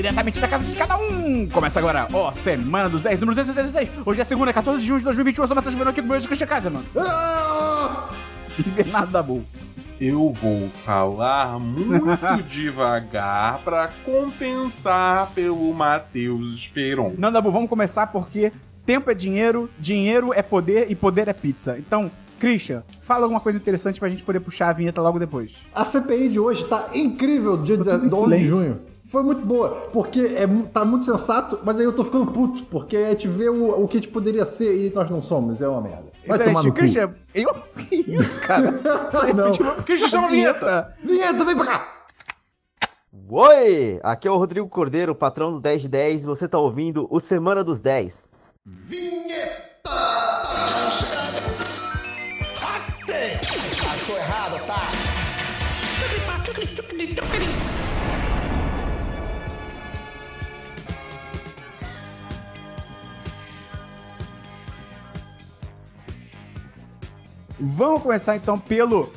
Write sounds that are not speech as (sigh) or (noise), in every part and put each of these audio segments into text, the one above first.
diretamente da casa de cada um. Começa agora, ó, Semana dos 10, número 276. Hoje é segunda, 14 de junho de 2021. Eu sou o Matheus Bruno aqui com o meu de casa, mano. Ah! E Bernardo Dabu. Eu vou falar muito (laughs) devagar pra compensar pelo Matheus Esperon. Não, Dabu, vamos começar porque tempo é dinheiro, dinheiro é poder e poder é pizza. Então, Christian, fala alguma coisa interessante pra gente poder puxar a vinheta logo depois. A CPI de hoje tá incrível, dia Tô tudo em 11 de junho. Foi muito boa, porque é, tá muito sensato, mas aí eu tô ficando puto, porque a gente vê o, o que a gente poderia ser e nós não somos, é uma merda. Vai tomar Excelente. no cu. Christian, eu? Que isso, cara? (laughs) Não. repetiu- Christian, chama a vinheta. Vinheta, vem pra cá! Oi! Aqui é o Rodrigo Cordeiro, patrão do 10 de 10, e você tá ouvindo o Semana dos 10. Vamos começar então pelo.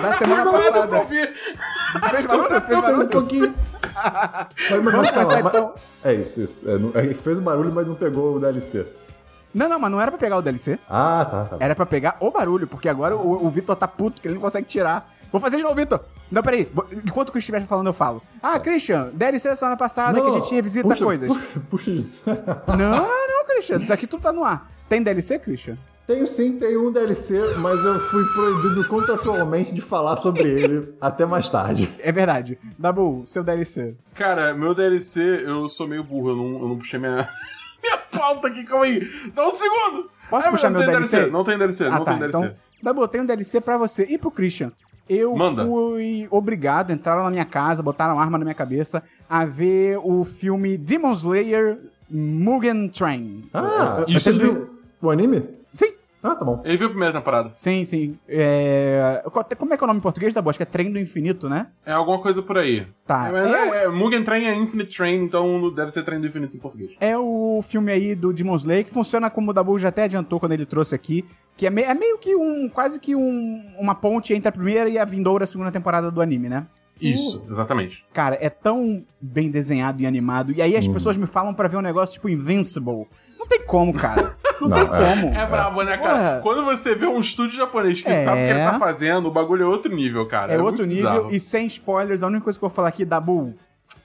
Da semana Não passada. Fez barulho? Fez Fez um barulho? pouquinho. Mas, mas, Vamos começar então. É isso, isso. É, não- é, fez o barulho, mas não pegou o DLC. Não, não, mas não era pra pegar o DLC. Ah, tá, tá. Era pra pegar o barulho, porque agora o, o Vitor tá puto que ele não consegue tirar. Vou fazer de novo, Vitor. Não, peraí. Enquanto o Christian estiver falando, eu falo. Ah, Christian, DLC da semana passada que a gente revisita puxa, coisas. Puxa, puxa. Não, não, não, Christian. Isso aqui tudo tá no ar. Tem DLC, Christian? Tenho sim, tenho um DLC, mas eu fui proibido contratualmente de falar sobre ele até mais tarde. É verdade. Dabu, seu DLC. Cara, meu DLC, eu sou meio burro, eu não, eu não puxei minha, (laughs) minha pauta aqui, calma aí. Dá um segundo. Posso Ah, puxar não meu tem DLC? Não tem DLC, Ah, não tá. tem DLC. Então, Dabu, eu tenho um DLC pra você e pro Christian. Eu Manda. fui obrigado, entraram na minha casa, botaram uma arma na minha cabeça, a ver o filme Demon Slayer Mugen Train. Ah, Isso. você viu o anime? Sim, Ah, tá bom. Ele viu a primeira temporada. sim, sim. É... Como é que é o nome em português, Dabu? Acho que é Trem do Infinito, né? É alguma coisa por aí. Tá. É, mas É- é, é, Mugen Train é Infinite Train, então deve ser Train do Infinito em português. É o filme aí do Demon Slayer que funciona como o Dabu já até adiantou quando ele trouxe aqui, que é, me- é meio que um, quase que um, uma ponte entre a primeira e a vindoura segunda temporada do anime, né? Isso, exatamente. Cara, é tão bem desenhado e animado. E aí as Hum. pessoas me falam pra ver um negócio tipo Invincible. Não tem como, cara. (laughs) Não, Não, tem é. como. É brabo, né, cara? Porra. Quando você vê um estúdio japonês que É. sabe o que ele tá fazendo, o bagulho é outro nível, cara. É, outro muito nível bizarro. e sem spoilers. A única coisa que eu vou falar aqui, Dabu,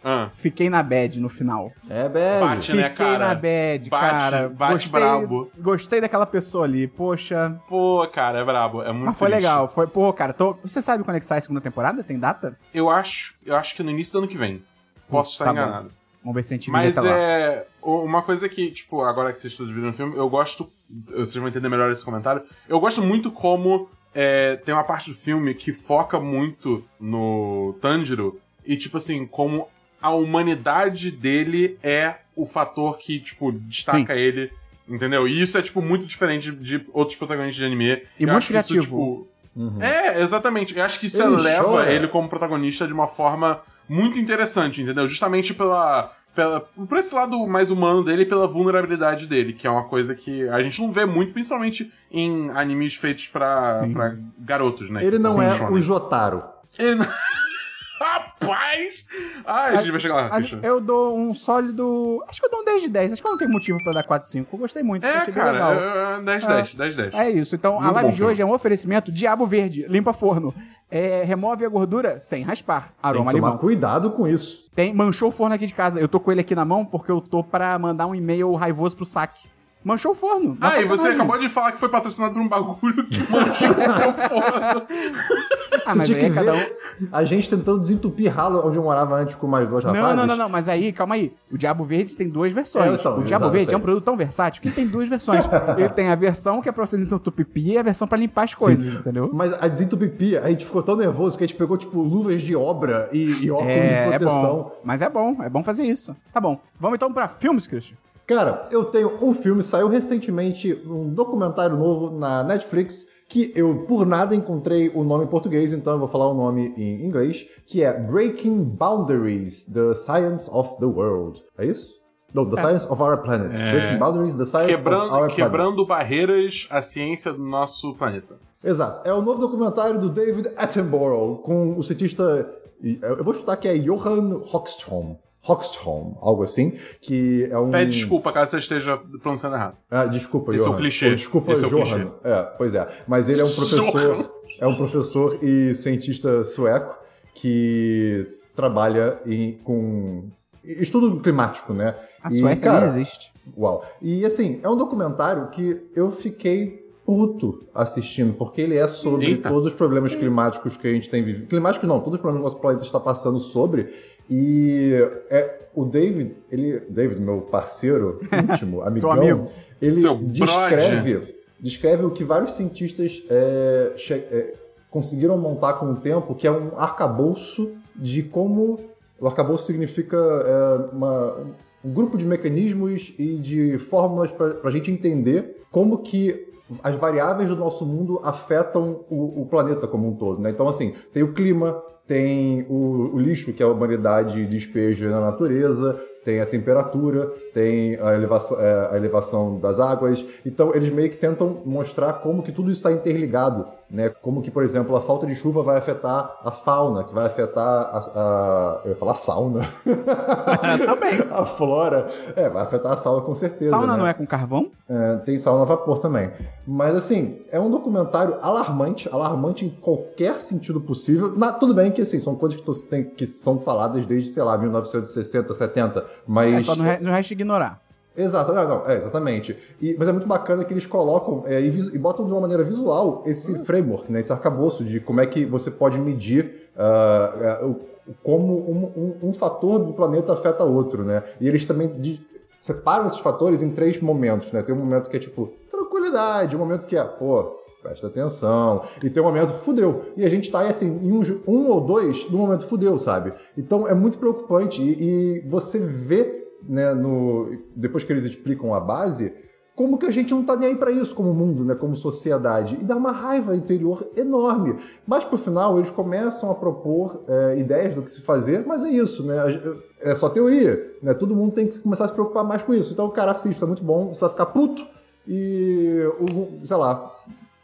Ah, fiquei na bad no final. É, bad. Bate, né, Fiquei cara? na bad, Bate- cara. bate gostei, brabo. Gostei daquela pessoa ali. Poxa, pô, cara, é brabo. É muito mas foi triste. legal. Foi, pô, cara, tô- você sabe quando é que sai a segunda temporada? Tem data? Eu acho, eu acho que no início do ano que vem. Posso Tá estar bom. enganado. Vamos ver se a gente Mas é. Uma coisa que, tipo, agora que vocês todos viram o filme, eu gosto. Vocês vão entender melhor esse comentário. Eu gosto muito como é, tem uma parte do filme que foca muito no Tanjiro. E, tipo assim, como a humanidade dele é o fator que, tipo, destaca ele. Entendeu? E isso é, tipo, muito diferente de outros protagonistas de anime. E Eu muito acho que isso, criativo. tipo, Uhum. é, exatamente. Eu acho que isso Ele eleva chora. ele como protagonista de uma forma muito interessante, entendeu? Justamente pela, pela, por esse lado mais humano dele e pela vulnerabilidade dele, que é uma coisa que a gente não vê muito, principalmente em animes feitos pra, garotos, né? Ele não é shonen. o Jotaro. Ele não... (laughs) Rapaz! Ah, a gente vai chegar lá, Christian. eu dou um sólido. Acho que eu dou um 10 de 10. Acho que eu não tenho motivo pra dar 4 5. Eu gostei muito. É, achei bem cara, legal. é, é 10, É. 10, 10, 10. É isso. Então, a Muito live bom de filme. hoje é um oferecimento Diabo Verde, limpa forno. É, remove a gordura sem raspar. Tem Aroma que tomar limão. cuidado com isso. Tem, manchou o forno aqui de casa. Eu tô com ele aqui na mão porque eu tô pra mandar um e-mail raivoso pro saque. Manchou o forno. Ah, e você acabou de falar que foi patrocinado por um bagulho que (laughs) manchou o forno. Ah, Você mas tinha aí é que cada um. ver a gente tentando desentupir ralo onde eu morava antes com mais dois rapazes. Não, não, não, não, mas aí, calma aí. O Diabo Verde tem duas versões. É, então, o Diabo exato, Verde sei. é um produto tão versátil que ele tem duas versões. ele tem a versão que é pra você desentupir pipi e a versão pra limpar as coisas, entendeu? Mas a desentupipia, a gente ficou tão nervoso que a gente pegou, tipo, luvas de obra e, e óculos É, de é proteção. bom. Mas é bom, é bom fazer isso. Tá bom. Vamos então pra filmes, Christian. Cara, eu tenho um filme, saiu recentemente um documentário novo na Netflix, que eu por nada encontrei o nome em português, então eu vou falar o nome em inglês, que é Breaking Boundaries, The Science of the World. É isso? Não, The Science of Our Planet. É. Breaking Boundaries, The Science of Quebrando, Our quebrando barreiras, a ciência do nosso planeta. Planet. Exato. É o novo documentário do David Attenborough, com o cientista eu vou chutar que é Johan Hoxholm. Hoxholm, algo assim, que é um... Pede desculpa caso você esteja pronunciando errado. Ah, desculpa, Esse é o Johan. clichê. Ou Desculpa, Esse é Johan. clichê. É, pois é. Mas ele é um professor, é um professor e cientista sueco que trabalha em, com estudo climático, né? A E, Suécia cara, nem existe. Uau. E assim, é um documentário que eu fiquei puto assistindo, porque ele é sobre Eita. todos os problemas climáticos que a gente tem vivido. Climáticos não, todos os problemas que o nosso planeta está passando sobre. E é, o David, ele. David, meu parceiro íntimo, (laughs) amigão, amigo. ele Seu descreve, descreve o que vários cientistas é, é, conseguiram montar com o tempo, que é um arcabouço de como. O arcabouço significa é, uma- um grupo de mecanismos e de fórmulas para a gente entender como que as variáveis do nosso mundo afetam o, o planeta como um todo. Né? Então, assim, tem o clima, tem o, o lixo que a humanidade despeja na natureza, tem a temperatura, tem a elevação, é, a elevação das águas. Então, eles meio que tentam mostrar como que tudo isso está interligado, né? Como que, por exemplo, a falta de chuva vai afetar a fauna, que vai afetar a... a eu ia falar sauna. (laughs) Também. a flora. É, vai afetar a sauna com certeza. Sauna né? não é com carvão? É, tem sauna a vapor também. Mas assim, é um documentário alarmante, alarmante em qualquer sentido possível. Mas, tudo bem que assim, são coisas que, tô- tem- que são faladas desde, sei lá, 1960, 70. Mas. É só re- não resta ignorar. Exato, não, não, é, exatamente. E- mas é muito bacana que eles colocam é, e, e botam de uma maneira visual esse framework, né, esse arcabouço de como é que você pode medir ah, o- como um, um- um fator do planeta afeta outro, né? E eles também di- separam esses fatores em três momentos, né? Tem um momento que é tipo tranquilidade, um momento que é, pô, presta atenção, e tem um momento fudeu. E a gente tá assim, em um, um ou dois no momento fudeu, sabe? Então é muito preocupante e, e você vê né, no, depois que eles explicam a base, como que a gente não tá nem aí pra isso como mundo, né, como sociedade. E dá uma raiva interior enorme. Mas pro final eles começam a propor é, ideias do que se fazer, mas é isso, né? É só teoria, né? Todo mundo tem que começar a se preocupar mais com isso. Então o cara assiste, é muito bom, você vai ficar puto e, o, sei lá,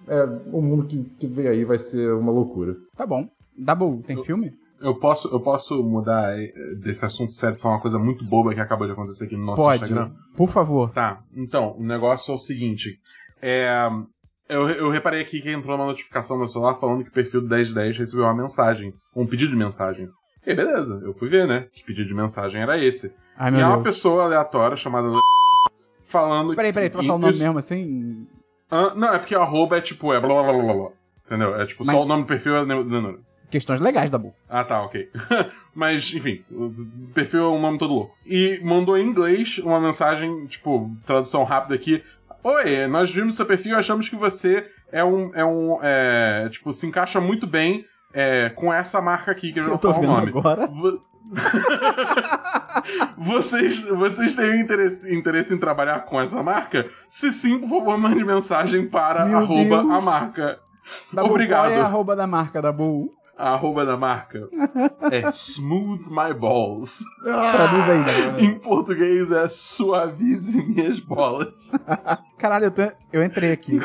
é, o mundo que, que vem aí vai ser uma loucura. Tá bom. Dabu, tem filme? Eu posso, eu posso mudar eh, desse assunto sério pra uma coisa muito boba que acabou de acontecer aqui no nosso Pode. Instagram? Por favor. Tá, então, o negócio é o seguinte. É, eu, eu reparei aqui que entrou uma notificação no meu celular falando que o perfil do 1010 recebeu uma mensagem, um pedido de mensagem. E beleza, eu fui ver, né? Que pedido de mensagem era esse. Ai, e é uma pessoa aleatória chamada falando Peraí, peraí, tu vai falar o nome isso- mesmo assim? Ah, não, é porque o arroba é tipo, é blá blá blá blá blá. Entendeu? É tipo, Mas- só o nome do perfil é. Questões legais, Dabu. Ah, tá, ok. (laughs) Mas, enfim, o perfil é um nome todo louco. E mandou em inglês uma mensagem, tipo, tradução rápida aqui. Oi, nós vimos seu perfil e achamos que você é um. É um é, tipo, se encaixa muito bem é, com essa marca aqui, que eu Eu tô falar o vendo nome. agora. Vo- (laughs) vocês, vocês têm interesse, interesse em trabalhar com essa marca? Se sim, por favor, mande mensagem para Meu arroba Deus. a marca. Dabu, Obrigado. Qual é a arroba da marca, Dabu? A arroba da marca (laughs) é Smooth My Balls. Traduz aí, Dabu. Em português é Suavize Minhas Bolas. (laughs) Caralho, eu, tô- eu entrei aqui.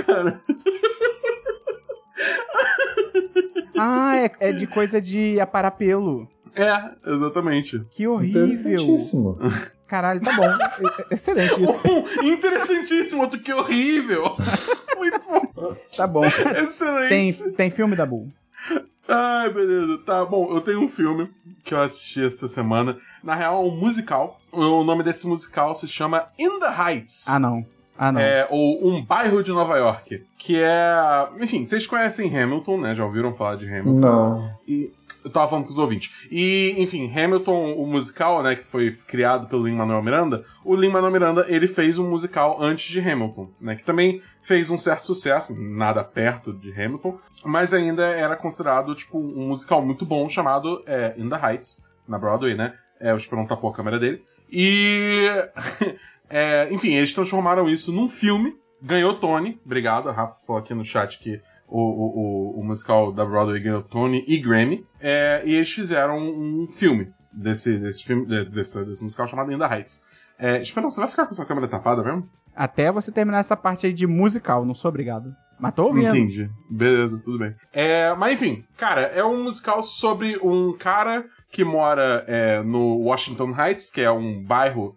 Ah, é, é de coisa de aparar pelo. É, exatamente. Que horrível. Interessantíssimo. Caralho, tá bom. Excelente isso. Um, interessantíssimo, outro que horrível. (laughs) Muito bom. Tá bom. Excelente. Tem, tem filme, Dabu? Ai, beleza. Tá bom, eu tenho um filme que eu assisti essa semana. Na real, é um musical. O nome desse musical se chama In the Heights. Ah, não. Ah, não. É, ou Um Bairro de Nova York. Que é. Enfim, vocês conhecem Hamilton, né? Já ouviram falar de Hamilton? Não. E eu tava falando com os ouvintes. E, enfim, Hamilton, o musical, né, que foi criado pelo Lin-Manuel Miranda, o Lin-Manuel Miranda, ele fez um musical antes de Hamilton, né, que também fez um certo sucesso, nada perto de Hamilton, mas ainda era considerado, tipo, um musical muito bom chamado é, In the Heights, na Broadway, né, é, o Esperão tapou a câmera dele. E, (laughs) é, enfim, eles transformaram isso num filme, ganhou Tony, obrigado, a Rafa falou aqui no chat que o, o, o, o musical da Broadway ganhou Tony e Grammy. É, e eles fizeram um filme desse, desse filme, de- desse, desse musical chamado In the Heights. É, Esperão, você vai ficar com sua câmera tapada mesmo? Até você terminar essa parte aí de musical, não sou obrigado. Mas tô ouvindo. Entendi. Beleza, tudo bem. É, mas enfim, cara, é um musical sobre um cara que mora é, no Washington Heights, que é um bairro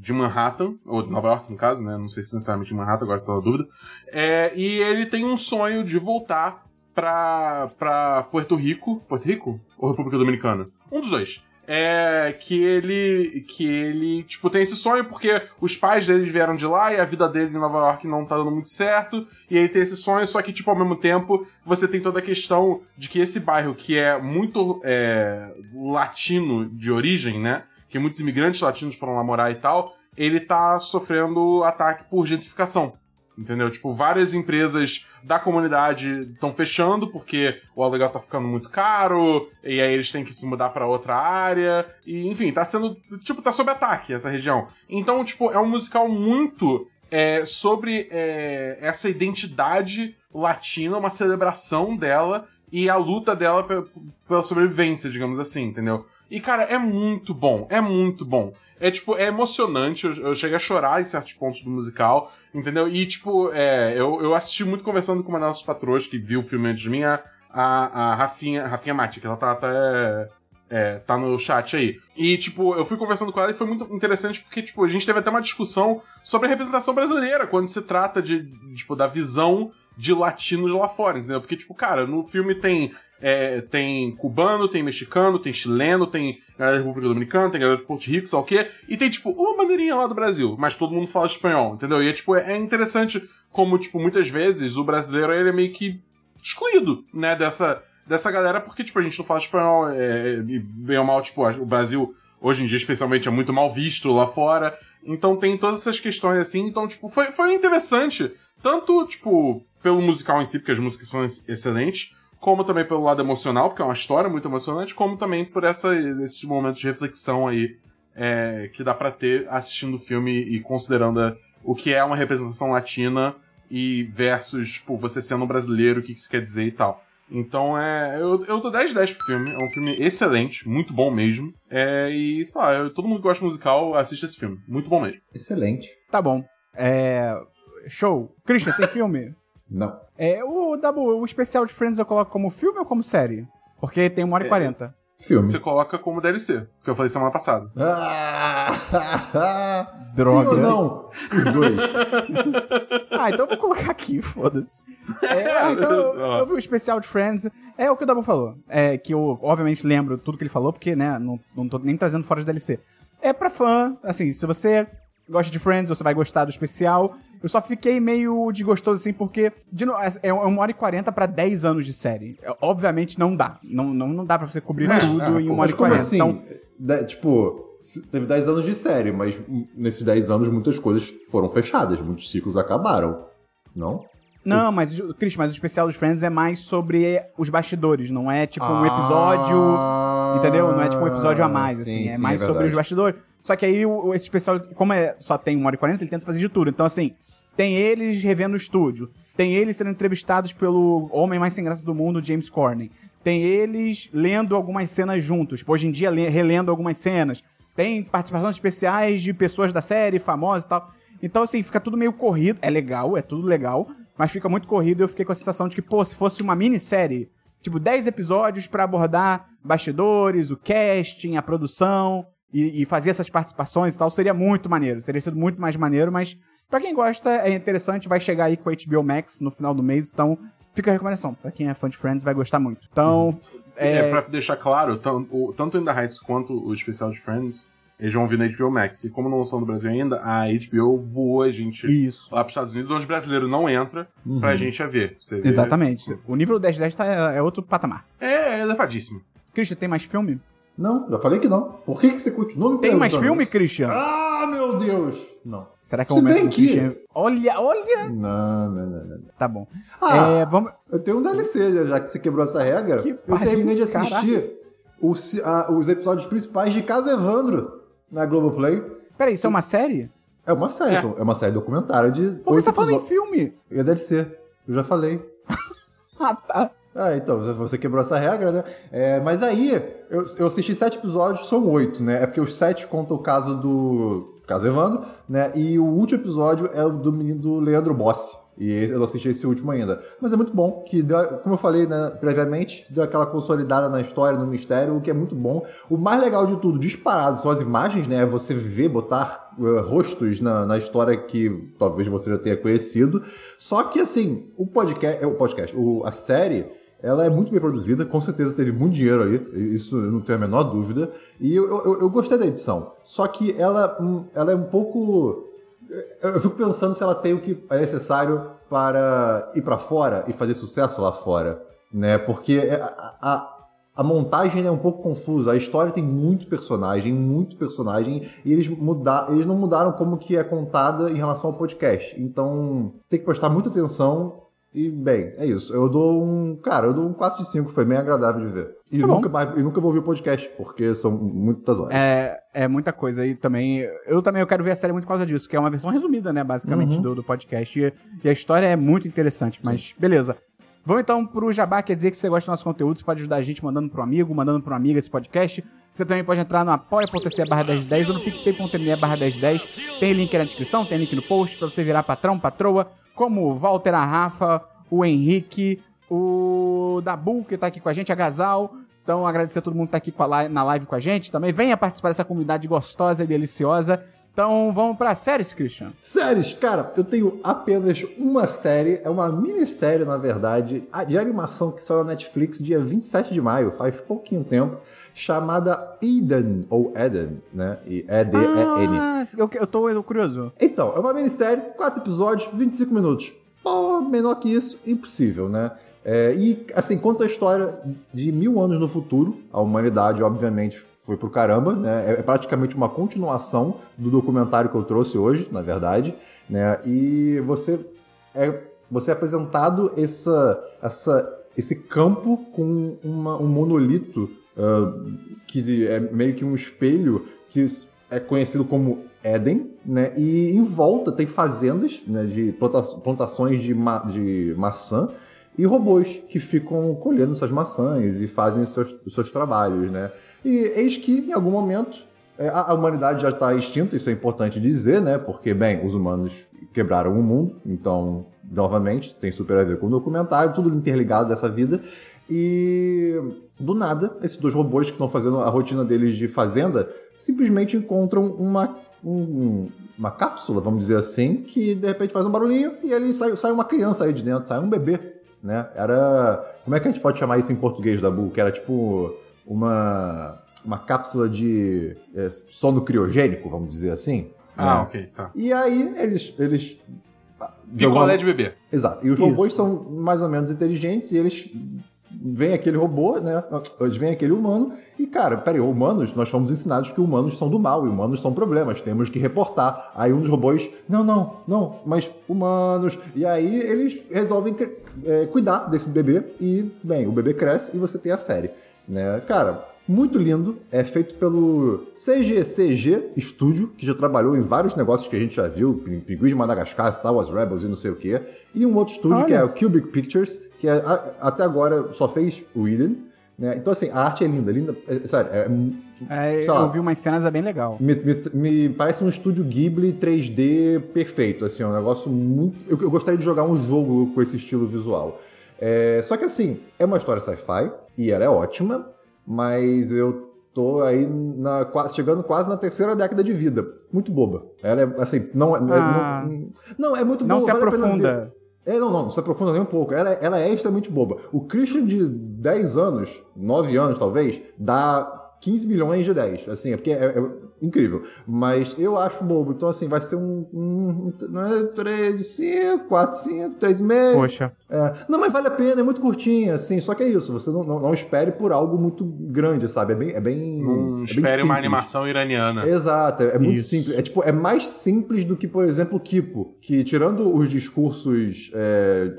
de Manhattan, ou de Nova York, no caso, né? Não sei se necessariamente Manhattan, agora tô na dúvida. É, e ele tem um sonho de voltar pra, pra Puerto Rico. Puerto Rico? Ou República Dominicana? Um dos dois. É que ele. Que ele, tipo, tem esse sonho porque os pais dele vieram de lá e a vida dele em Nova York não tá dando muito certo. E aí tem esse sonho, só que, tipo, ao mesmo tempo, você tem toda a questão de que esse bairro, que é muito é, latino de origem, né? Que muitos imigrantes latinos foram lá morar e tal, ele tá sofrendo ataque por gentrificação. Entendeu? Tipo, várias empresas da comunidade estão fechando porque o aluguel tá ficando muito caro, e aí eles têm que se mudar para outra área, e enfim, tá sendo. Tipo, tá sob ataque essa região. Então, tipo, é um musical muito é, sobre é, essa identidade latina, uma celebração dela e a luta dela pe- pela sobrevivência, digamos assim, entendeu? E, cara, é muito bom, é muito bom. É, tipo, é emocionante, eu, eu cheguei a chorar em certos pontos do musical, entendeu? E, tipo, é, eu, eu assisti muito conversando com uma das nossas patroas que viu o filme antes de mim, a, a, a Rafinha, Rafinha Mati, que ela tá até... É, tá no chat aí. E, tipo, eu fui conversando com ela e foi muito interessante porque, tipo, a gente teve até uma discussão sobre a representação brasileira quando se trata de, tipo, da visão de latinos lá fora, entendeu? Porque, tipo, cara, no filme tem é, tem cubano, tem mexicano, tem chileno, tem galera da República Dominicana, tem galera de Porto Rico, sei o quê, e tem, tipo, uma bandeirinha lá do Brasil, mas todo mundo fala espanhol, entendeu? E é, tipo, é interessante como, tipo, muitas vezes o brasileiro, ele é meio que excluído, né, dessa, dessa galera, porque, tipo, a gente não fala espanhol, é, e bem ou mal, tipo, o Brasil, hoje em dia, especialmente, é muito mal visto lá fora, então tem todas essas questões, assim, então, tipo, foi, foi interessante, tanto, tipo, pelo musical em si, porque as músicas são ex- excelentes, como também pelo lado emocional, porque é uma história muito emocionante, como também por essa, esses momentos de reflexão aí é, que dá pra ter assistindo o filme e considerando a- o que é uma representação latina e versus, tipo, você sendo um brasileiro, o que isso quer dizer e tal. Então é. Eu, eu dou 10 de 10 pro filme. É um filme excelente, muito bom mesmo. É, e, sei lá, eu- todo mundo que gosta de musical assiste esse filme. Muito bom mesmo. Excelente. Tá bom. É. Show. Christian, tem filme? (laughs) Não. É, o Dabu, o especial de Friends eu coloco como filme ou como série? Porque tem 1 hora e É. 40. Filme. Você coloca como DLC, que eu falei semana passada. Ah, (laughs) Droga. Sim ou não? Os dois. (laughs) Ah, então eu vou colocar aqui, foda-se. É, então (laughs) eu, eu vi o especial de Friends. É o que o Dabu falou. É que eu, obviamente, lembro tudo que ele falou, porque, né, não, não tô nem trazendo fora de DLC. É pra fã, assim, se você gosta de Friends, você vai gostar do especial. Eu só fiquei meio desgostoso, assim, porque de no- é uma hora e quarenta pra 10 anos de série. É, Obviamente não dá. Não, não, não dá pra você cobrir tudo Ah, em uma hora mas e quarenta. assim? Então, De- tipo, teve 10 anos de série, mas nesses 10 anos muitas coisas foram fechadas, muitos ciclos acabaram. Não? Não, mas, Chris, mas o especial dos Friends é mais sobre os bastidores, não é tipo um Ah, episódio. Entendeu? Não é tipo um episódio a mais, sim, assim. É sim, mais é sobre os bastidores. Só que aí o, esse especial, como é, só tem 1 hora e 40, ele tenta fazer de tudo. Então, assim, tem eles revendo o estúdio. Tem eles sendo entrevistados pelo homem mais sem graça do mundo, James Corney. Tem eles lendo algumas cenas juntos. Hoje em dia, le- relendo algumas cenas. Tem participações especiais de pessoas da série, famosas e tal. Então, assim, fica tudo meio corrido. É legal, é tudo legal. Mas fica muito corrido e eu fiquei com a sensação de que, pô, se fosse uma minissérie, tipo, 10 episódios pra abordar bastidores, o casting, a produção e, e fazer essas participações e tal, seria muito maneiro. Teria sido muito mais maneiro, mas pra quem gosta, é interessante. Vai chegar aí com a HBO Max no final do mês, então fica a recomendação. Pra quem é fã de Friends, vai gostar muito. Então, É, é, pra deixar claro, o- tanto In The Heights quanto o especial de Friends, eles vão vir na HBO Max. E como não são do Brasil ainda, a HBO voou a gente isso. lá pros Estados Unidos, onde o brasileiro não entra, pra gente a ver. Você vê. Exatamente. O nível 1010 tá, é outro patamar. É elevadíssimo. Christian, tem mais filme? Não, já falei que não. Por que, que você continua me Tem mais filme, isso? Christian? Ah, meu Deus! Não. Será que é o se momento bem que- Christian? Olha, olha! Não, não, não, não. Tá bom. Ah, É, vamos... eu tenho um DLC, já que você quebrou essa regra. Que eu pariu, terminei de assistir os, a- os episódios principais de Caso Evandro na Globoplay. Peraí, isso é uma série? É uma série, É. é uma série documentário de. Por que você tá falando em filme? É DLC. Eu já falei. (laughs) Ah, tá. Ah, então, você quebrou essa regra, né? É, mas aí, eu, eu assisti sete episódios, são oito, né? É porque os sete contam o caso do. Caso Evandro, né? E o último episódio é o do menino do Leandro Bossi. E eu não assisti esse último ainda. Mas é muito bom, que deu, como eu falei né, previamente, deu aquela consolidada na história, no mistério, o que é muito bom. O mais legal de tudo, disparado, são as imagens, né? Você ver, botar eh, rostos na, na história que talvez você já tenha conhecido. Só que assim, o podcast, é, o podcast, o, a série, ela é muito bem produzida, com certeza teve muito dinheiro ali, isso eu não tenho a menor dúvida. E eu, eu, eu gostei da edição. Só que ela, hum, ela é um pouco. Eu eu fico pensando se ela tem o que é necessário para ir para fora e fazer sucesso lá fora, né? Porque é- a, a, a montagem é um pouco confusa. A história tem muito personagem, muito personagem, e eles, muda, eles não mudaram como que é contada em relação ao podcast. Então tem que prestar muita atenção. E, bem, é isso. Eu dou um. Cara, eu dou um 4 de 5, foi bem agradável de ver. E, Tá nunca, mais, e nunca vou ouvir o podcast, porque são muitas horas. É, é muita coisa. E também, eu também eu quero ver a série muito por causa disso, que é uma versão resumida, né, basicamente, Uhum. do, do podcast. E, e a história é muito interessante, mas beleza. Vamos então pro Jabá, quer dizer que você gosta do nosso conteúdo, você pode ajudar a gente mandando pro amigo, mandando pro amiga esse podcast. Você também pode entrar no apoia.se barra 1010 ou no picpay.me barra 1010. Tem link na descrição, tem link no post pra você virar patrão, patroa, como o Walter, a Rafa, o Henrique, o Dabu, que tá aqui com a gente, a Gazal. Então, agradecer a todo mundo que tá aqui na live com a gente. Também venha participar dessa comunidade gostosa e deliciosa. Então, vamos pra séries, Christian. Séries, cara, eu tenho apenas uma série, é uma minissérie, na verdade, de animação que saiu na Netflix dia 27 de maio, faz pouquinho tempo, chamada Eden, ou Eden, né? E E-D-E-N. Ah, eu, eu tô curioso. Então, é uma minissérie, quatro episódios, 25 minutos. Pô, menor que isso, impossível, né? É, e, assim, conta a história de mil anos no futuro. A humanidade, obviamente, foi pro caramba, né? É, é praticamente uma continuação do documentário que eu trouxe hoje, na verdade, né? E você é, você é apresentado essa, essa, esse campo com uma- um monolito ah, que é meio que um espelho que é conhecido como Éden, né? E em volta tem fazendas né, de planta- plantações de, ma- de maçã e robôs que ficam colhendo essas maçãs e fazem os seus, os seus trabalhos, né? E eis que, em algum momento, é, a, humanidade já está extinta, isso é importante dizer, né? Porque, bem, os humanos quebraram o mundo, então, novamente, tem super a ver com o documentário, tudo interligado dessa vida. E do nada, esses dois robôs que estão fazendo a rotina deles de fazenda simplesmente encontram uma, um- uma cápsula, vamos dizer assim, que de repente faz um barulhinho e ali sai, sai uma criança aí de dentro, sai um bebê, né? Era. Como é que a gente pode chamar isso em português, Dabu? Que era tipo uma, uma cápsula de é, sono criogênico, vamos dizer assim. Ah, né? ok, tá. E aí eles. eles de Picolé alguma- de bebê. Exato. E os Isso. robôs são mais ou menos inteligentes e eles veem aquele robô, né? Eles veem aquele humano e, cara, peraí, humanos, nós fomos ensinados que humanos são do mal e humanos são problemas, temos que reportar. Aí um dos robôs, não, não, não, mas humanos. E aí eles resolvem é, cuidar desse bebê e, bem, o bebê cresce e você tem a série, né? Cara, muito lindo, é feito pelo CGCG Studio, que já trabalhou em vários negócios que a gente já viu, Pin- Pinguim de Madagascar, Star Wars Rebels e não sei o quê. E um outro estúdio Olha. que é o Cubic Pictures, que é, a- até agora só fez o Eden. Né? Então, assim, a arte é linda, linda. É, sério, é, É, Sei lá. eu vi umas cenas, é bem legal. me, me- me parece um estúdio Ghibli 3D perfeito, assim, é um negócio muito... Eu, eu gostaria de jogar um jogo com esse estilo visual. É, só que assim, é uma história sci-fi, e ela é ótima, mas eu tô aí na, chegando quase na terceira década de vida. Muito boba. Ela é, assim, não... é- Ah. não, não, é muito Não boa, se vale pena ver. aprofunda. É, não, não, não se aprofunda nem um pouco. Ela, é- ela é extremamente boba. O Christian de 10 anos, 9 anos talvez, dá 15 milhões de 10. Assim, é porque é, é incrível. Mas eu acho bobo. Então, assim, vai ser um. um, um não é 3 de 5, 4 de 5, 3,5. Poxa. É, não, mas vale a pena, é muito curtinha, assim. Só que é isso, você não, não, não espere por algo muito grande, sabe? É bem. É bem Não é bem espere uma simples. animação iraniana. Exato, é, é muito Isso. simples. É tipo, é mais simples do que, por exemplo, Kipo, que tirando os discursos é,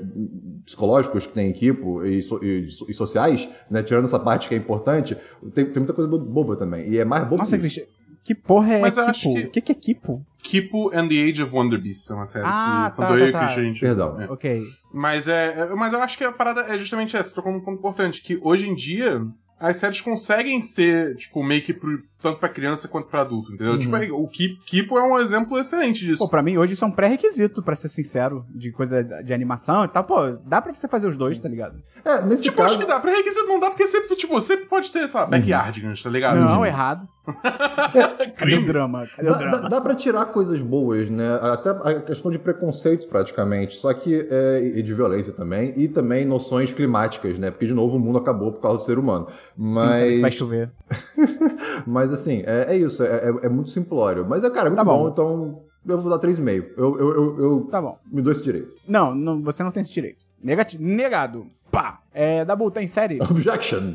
psicológicos que tem em Kipo e, so- e e sociais, né, tirando essa parte que é importante, tem, tem muita coisa bo- boba também. E é mais bobo Nossa, que isso. Christian, que porra é Mas eu Kipo? que- O que... que é Kipo? Kipo and the Age of Wonder Beasts é uma série Ah, que tá, quando eu tá, e o tá. Christian a gente... Perdão. É. Ok. Mas, é, é- mas eu acho que a parada é justamente essa, tocou num ponto importante, que hoje em dia as séries conseguem ser, tipo, meio que pro, tanto pra criança quanto pra adulto, entendeu? Uhum. Tipo, o Ki- Kipo é um exemplo excelente disso. Pô, pra mim hoje isso é um pré-requisito, pra ser sincero, de coisa de animação e tal. Pô, dá pra você fazer os dois, tá ligado? É, nesse tipo, caso. acho que dá. Pra requisito não dá, porque sempre, tipo, sempre pode ter, sabe, backyardigans, tá ligado? Não, errado. (laughs) Cadê o drama? Cadê o Dá, dá, drama? dá pra tirar coisas boas, né? Até a questão de preconceito, praticamente. Só que. É, e de violência também. E também noções climáticas, né? Porque, de novo, o mundo acabou por causa do ser humano. Sim, sabe Mas. se vai chover. (laughs) mas, assim, é, é isso. É, é- é muito simplório. Mas, é, cara, é muito Tá bom. bom. Então, eu vou dar 3,5. Eu, eu, eu, eu Tá bom. me dou esse direito. Não, não, você não tem esse direito. Negativo. Negado. Pá. É, Dabu, tem série? (laughs) Objection!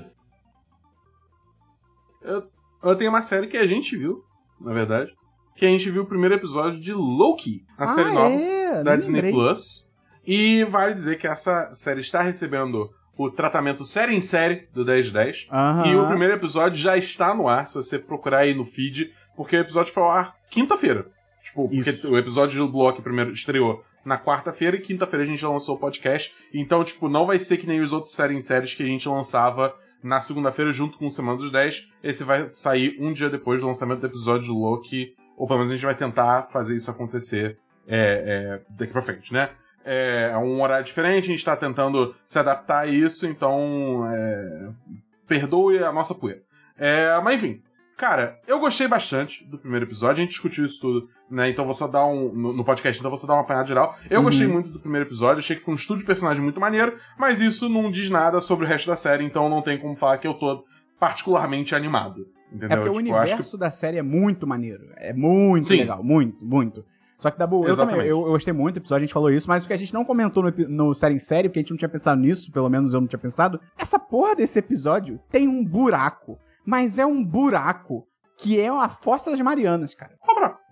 Eu, eu tenho uma série que a gente viu, na verdade, que a gente viu o primeiro episódio de Loki, a série nova é, da nem Disney lembrei. Plus. E vale dizer que essa série está recebendo o tratamento série em série do 10 de 10. Aham. E o primeiro episódio já está no ar, se você procurar aí no feed, porque o episódio foi ao ar quinta-feira. Tipo, porque Isso. o episódio do Block primeiro estreou na quarta-feira e quinta-feira a gente já lançou o podcast. Então, tipo, não vai ser que nem os outros série em séries que a gente lançava na segunda-feira junto com o Semana dos 10. Esse vai sair um dia depois do lançamento do episódio do Loki. Ou pelo menos a gente vai tentar fazer isso acontecer é, é, daqui pra frente, né? É, é um horário diferente, a gente tá tentando se adaptar a isso, então é, perdoe a nossa poeira. É, mas enfim, cara, eu gostei bastante do primeiro episódio, a gente discutiu isso tudo, né? Então vou só dar um. No, no podcast, então vou só dar uma apanhada geral. Eu Uhum. gostei muito do primeiro episódio, achei que foi um estudo de personagem muito maneiro, mas isso não diz nada sobre o resto da série, então não tem como falar que eu tô particularmente animado. Entendeu? É porque o Tipo, acho universo que- da série é muito maneiro. É muito Sim. legal, muito, muito. Só que, Dabu, eu também, eu, eu gostei muito do episódio, a gente falou isso, mas o que a gente não comentou no, no série em série, porque a gente não tinha pensado nisso, pelo menos eu não tinha pensado, essa porra desse episódio tem um buraco, mas é um buraco que é uma fossa das Marianas, cara.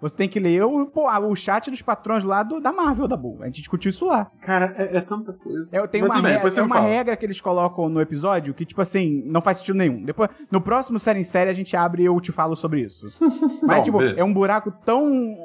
Você tem que ler o, pô, o chat dos patrões lá do, da Marvel, Dabu. A gente discutiu isso lá. Cara, é, é tanta coisa. É, tem Mas uma, bem, regra, tem me uma regra que eles colocam no episódio que, tipo assim, não faz sentido nenhum. Depois, no próximo série em série, a gente abre e eu te falo sobre isso. (laughs) Mas, Bom, tipo, beleza. é um buraco tão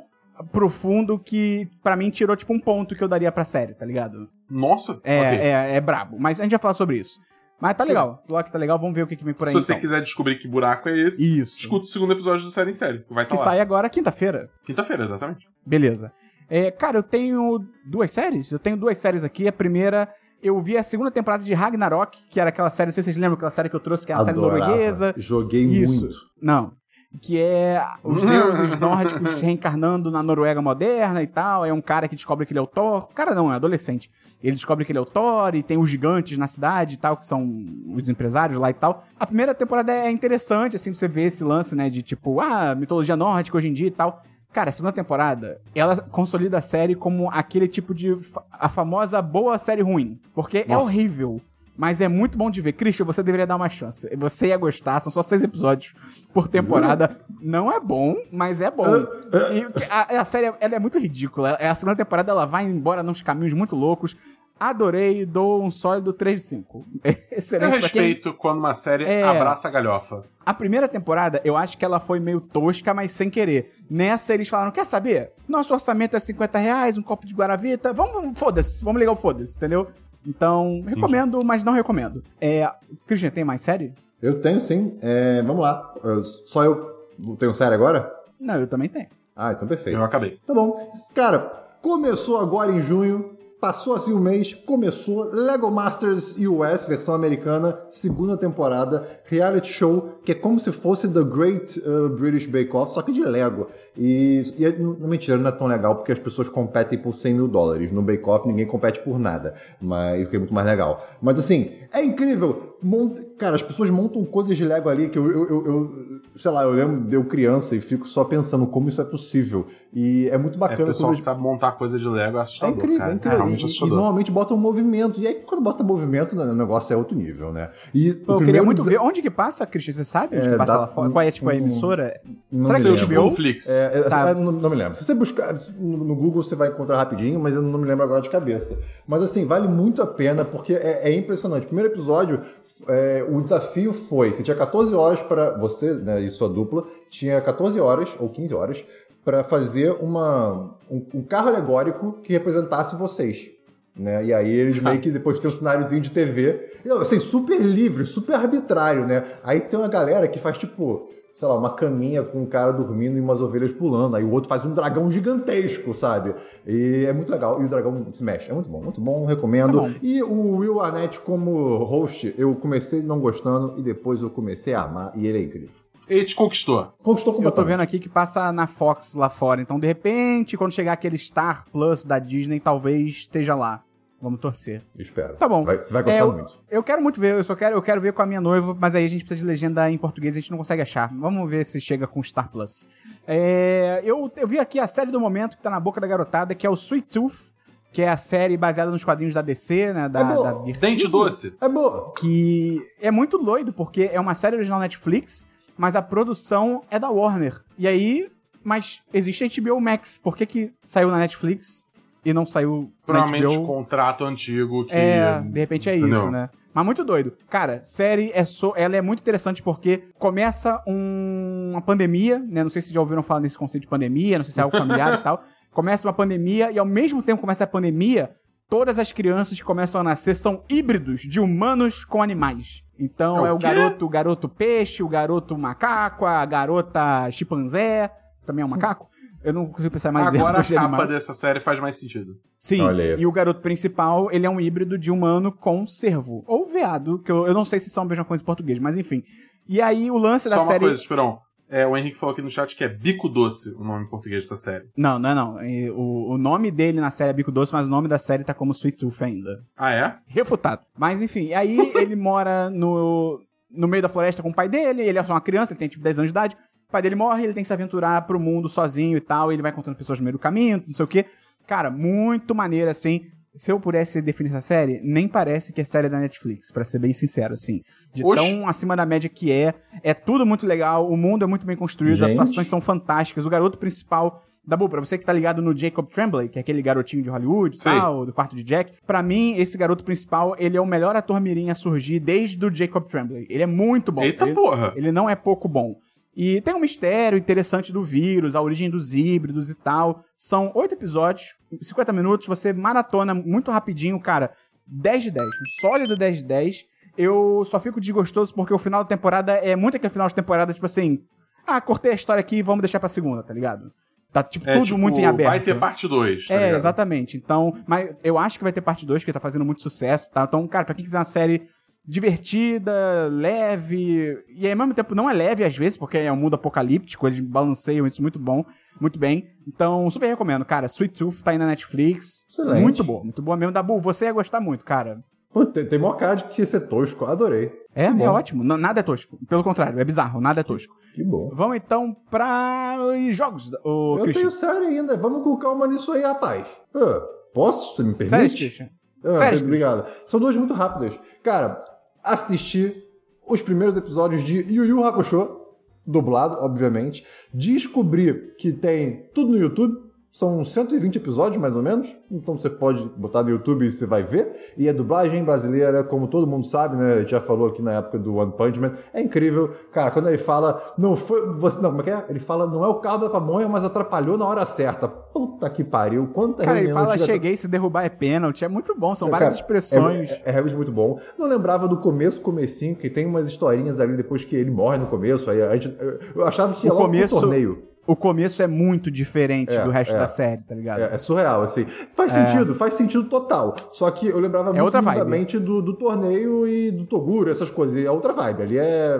profundo que, pra mim, tirou, tipo, um ponto que eu daria pra série, tá ligado? Nossa, É, ok. é, é brabo. Mas a gente vai falar sobre isso. Mas tá legal. O Loki tá legal, vamos ver o que, que vem por aí, Se você então. quiser descobrir que buraco é esse, Isso. escuta o segundo episódio do Série em Série, que vai estar Que lá. sai agora quinta-feira. Quinta-feira, exatamente. Beleza. É, cara, eu tenho duas séries. Eu tenho duas séries aqui. A primeira, eu vi a segunda temporada de Ragnarok, que era aquela série, não sei se vocês lembram, aquela série que eu trouxe, que é a série Adorava. norueguesa. Joguei Isso. muito. Não. Que é os deuses nórdicos reencarnando na Noruega moderna e tal. É um cara que descobre que ele é o Thor. Cara, não, é adolescente. Ele descobre que ele é o Thor e tem os gigantes na cidade e tal, que são os empresários lá e tal. A primeira temporada é interessante, assim, você vê esse lance, né, de tipo, ah, mitologia nórdica hoje em dia e tal. Cara, a segunda temporada, ela consolida a série como aquele tipo de. fa- a famosa boa série ruim. Porque é Nossa. horrível. Mas é muito bom de ver. Christian, você deveria dar uma chance. Você ia gostar, são só seis episódios por temporada. Não é bom, mas é bom. (laughs) E a, a série ela é muito ridícula. A segunda temporada ela vai embora nos caminhos muito loucos. Adorei, dou um sólido 3 de 5. (laughs) Eu Excelente quem respeito quando uma série É. abraça a galhofa. a primeira temporada, eu acho que ela foi meio tosca, mas sem querer. Nessa, eles falaram: quer saber? Nosso orçamento é 50 reais, um copo de Guaravita. Vamos, vamos foda-se, vamos ligar o foda-se, entendeu? Então, recomendo, mas não recomendo. É. Christian, tem mais série? Eu tenho sim. É, vamos lá. Eu- Só eu tenho série agora? Não, eu também tenho. Ah, então perfeito. Eu acabei. Tá bom. Cara, começou agora em junho, passou assim um mês, começou Lego Masters US, versão americana, segunda temporada, reality show, que é como se fosse The Great uh, British Bake Off, só que de Lego. E, e é- não, mentira, não é tão legal porque as pessoas competem por 100 mil dólares. No Bake Off ninguém compete por nada, mas o que é muito mais legal. Mas assim, é incrível. Monta- Cara, as pessoas montam coisas de Lego ali que eu, eu, eu- eu- sei lá, eu lembro de eu criança e fico só pensando como isso é possível. E é muito É, bacana. o pessoal que sabe montar coisa de Lego é é assustador, incrível, cara. é incrível. realmente e, e normalmente bota um movimento. E aí, quando bota movimento, né, o negócio é outro nível, né? E Pô, o eu queria muito desa- ver. Onde que passa, Christian? Você sabe onde É, que passa dá- lá fora? Qual é, tipo, a emissora? Não Será que é lembro. HBO? Netflix. É, é, Tá. é, não, não me lembro. Se você buscar no, Google, você vai encontrar rapidinho, mas eu não me lembro agora de cabeça. Mas assim, vale muito a pena, porque é, é impressionante. Primeiro episódio, é, o desafio foi: você tinha 14 horas para. Você né, e sua dupla, tinha 14 horas, ou 15 horas, para fazer uma, um, um carro alegórico que representasse vocês. né? E aí eles meio que depois tem um cenáriozinho de TV, assim, super livre, super arbitrário, né? Aí tem uma galera que faz tipo, sei lá, uma caminha com um cara dormindo e umas ovelhas pulando, aí o outro faz um dragão gigantesco, sabe? E é muito legal, e o dragão se mexe, é muito bom, muito bom, recomendo. Tá bom. E o Will Arnett como host, eu comecei não gostando e depois eu comecei a amar, e ele é incrível. Ele te conquistou. Conquistou Eu tô completamente. vendo aqui que passa na Fox lá fora. Então, de repente, quando chegar aquele Star Plus da Disney, talvez esteja lá. Vamos torcer. Espero. Tá bom. Você vai, você vai gostar É, eu- muito. Eu quero muito ver, eu só quero, eu quero ver com a minha noiva, mas aí a gente precisa de legenda em português, a gente não consegue achar. Vamos ver se chega com Star Plus. É, eu, eu vi aqui a série do momento que tá na boca da garotada, que é o Sweet Tooth, que é a série baseada nos quadrinhos da DC, né? Da, É boa. da Vertigo, Dente doce. É boa. Que é muito doido, porque é uma série original Netflix, mas a produção é da Warner. E aí, mas existe a HBO Max. Por que, que saiu na Netflix e não saiu Provavelmente contrato antigo que. É, de repente é isso, né? Mas muito doido. Cara, série é so... ela é muito interessante porque começa um- uma pandemia, né? Não sei se já ouviram falar nesse conceito de pandemia, não sei se é algo familiar e (laughs) tal. Começa uma pandemia e ao mesmo tempo que começa a pandemia, todas as crianças que começam a nascer são híbridos de humanos com animais. Então É é o o quê? garoto, o garoto peixe, o garoto macaco, a garota chimpanzé, também é um (laughs) macaco. Eu não consigo pensar mais Agora a capa animal. dessa série faz mais sentido. Sim, e o garoto principal, ele é um híbrido de humano com cervo. Ou veado, que eu, eu não sei se são a mesma coisa em português, mas enfim. E aí o lance Só da uma série... coisa, Esperão. É, o Henrique falou aqui no chat que é Bico Doce o nome em português dessa série. Não, não é não. O, o nome dele na série é Bico Doce, mas o nome da série tá como Sweet Tooth ainda. Ah, é? Refutado. Mas enfim, aí ele mora no, no meio da floresta com o pai dele, ele é só uma criança, ele tem tipo 10 anos de idade. O pai dele morre, ele tem que se aventurar pro mundo sozinho e tal, e ele vai encontrando pessoas no meio do caminho, não sei o quê. Cara, muito maneiro, assim. Se eu pudesse definir essa série, nem parece que é série da Netflix, pra ser bem sincero, assim. De Oxe. tão acima da média que é. É tudo muito legal, o mundo é muito bem construído, as Gente. atuações são fantásticas. O garoto principal Dabu, pra você que tá ligado no Jacob Tremblay, que é aquele garotinho de Hollywood e tal, do quarto de Jack, pra mim, esse garoto principal, ele é o melhor ator mirim a surgir desde o Jacob Tremblay. Ele é muito bom. Eita ele, porra! ele não é pouco bom. E tem um mistério interessante do vírus, a origem dos híbridos e tal. São oito episódios, 50 minutos, você maratona muito rapidinho, cara. 10 de 10, um sólido 10 de 10. Eu só fico desgostoso porque o final da temporada é muito aquele final de temporada, tipo assim... Ah, cortei a história aqui, vamos deixar pra segunda, tá ligado? Tá, tipo, É, tudo tipo, muito em aberto. Vai ter parte 2. Tá É, ligado? exatamente. Então, mas eu acho que vai ter parte 2, porque tá fazendo muito sucesso, tá? Então, cara, pra quem quiser uma série divertida, leve, e aí, ao mesmo tempo não é leve às vezes, porque é um mundo apocalíptico, eles balanceiam isso muito bom, muito bem. Então, super recomendo, cara. Sweet Tooth tá aí na Netflix. Excelente. Muito boa, muito boa mesmo. Dabu, você ia gostar muito, cara. Pô, tem, tem mó cara de que ia ser tosco, adorei. É, é bom. ótimo. N- nada é tosco. Pelo contrário, é bizarro, nada é tosco. Que bom. Vamos então pra os jogos, o Eu Christian. tenho série ainda, vamos com calma nisso aí, rapaz. Ah, posso? Você me Sério, permite? Christian? Ah, Sério, obrigado. São duas muito rápidas. Cara, assisti os primeiros episódios de Yu Yu Hakusho, dublado, obviamente. Descobri que tem tudo no YouTube. São 120 episódios, mais ou menos. Então você pode botar no YouTube e você vai ver. E a dublagem brasileira, como todo mundo sabe, né? A gente já falou aqui na época do One Punch Man. É incrível. Cara, quando ele fala, não foi. Você, não, como é que é? Ele fala, não é o carro da pamonha, mas atrapalhou na hora certa. Puta que pariu. Quanta Cara, ele fala, cheguei, se derrubar é pênalti. É muito bom, são Cara, várias expressões. É, é- é realmente muito bom. Não lembrava do começo, comecinho, que tem umas historinhas ali depois que ele morre no começo. Aí a gente, eu achava que ia O logo começo- torneio. O começo é muito diferente É, do resto é. da série, tá ligado? É, é surreal, assim. Faz sentido, faz sentido total. Só que eu lembrava muito É vibe. nitidamente do, do torneio e do Toguro, essas coisas. E é outra vibe. Ali é,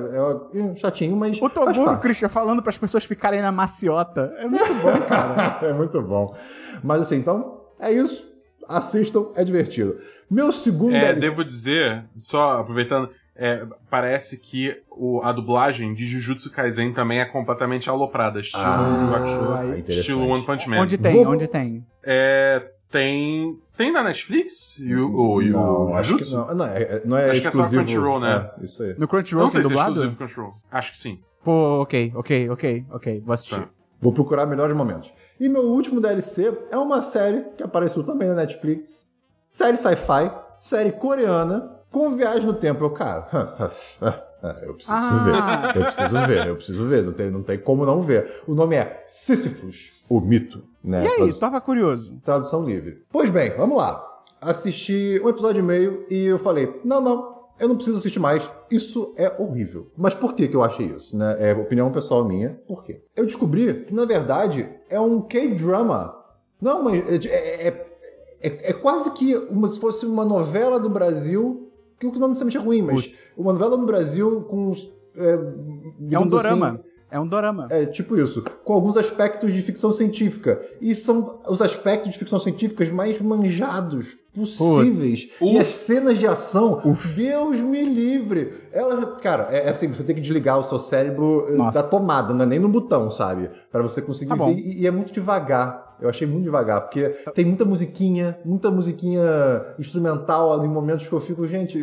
é chatinho, mas. O Toguro. Christian, falando pras pessoas ficarem na maciota. É muito bom, (laughs) cara. é muito bom. Mas assim, então, é isso. Assistam, é divertido. Meu segundo É, DLC devo dizer, só aproveitando, é, parece que o- a dublagem de Jujutsu Kaisen também é completamente aloprada, estilo Ah, Yu Hakusho, interessante. estilo One Punch Man. onde tem, Vou- onde tem? É, tem. Tem na Netflix? E o, o, e o Não, acho que não. Não é, é- não é Acho que é só exclusivo. Crunchyroll, né? É, isso aí. No Crunchyroll não sei tem se é dublado? exclusivo Crunchyroll. Acho que sim. Pô, ok, ok, ok, ok. Vou assistir. Tá. Vou procurar melhores momentos. E meu último DLC é uma série que apareceu também na Netflix. Série sci-fi, série coreana, com viagem no tempo. Eu, cara, (laughs) eu preciso Ah. ver. Eu preciso ver, eu preciso ver. Não tem, não tem como não ver. O nome é Sísifos, o mito. Né? E aí, Tradu- tava curioso. Tradução livre. Pois bem, vamos lá. assisti um episódio e meio e eu falei: não, não, eu não preciso assistir mais. Isso é horrível. Mas por que, que eu achei isso? Né? É opinião pessoal minha. Por quê? Eu descobri que, na verdade, é um K-drama. Não, mas é, é, é, é quase que uma, se fosse uma novela do Brasil, que o que não necessariamente é ruim, mas uma novela do Brasil com. É, É um assim, dorama. É um dorama. é tipo isso, com alguns aspectos de ficção científica. E são os aspectos de ficção científica mais manjados possíveis. E Uf. as cenas de ação, Deus me livre. Ela, cara, é, é assim, você tem que desligar o seu cérebro eh, Nossa. da tomada, não é nem no botão, sabe? Pra você conseguir Tá ver. E, e é muito devagar. Eu achei muito devagar, porque tem muita musiquinha, muita musiquinha instrumental em momentos que eu fico, gente.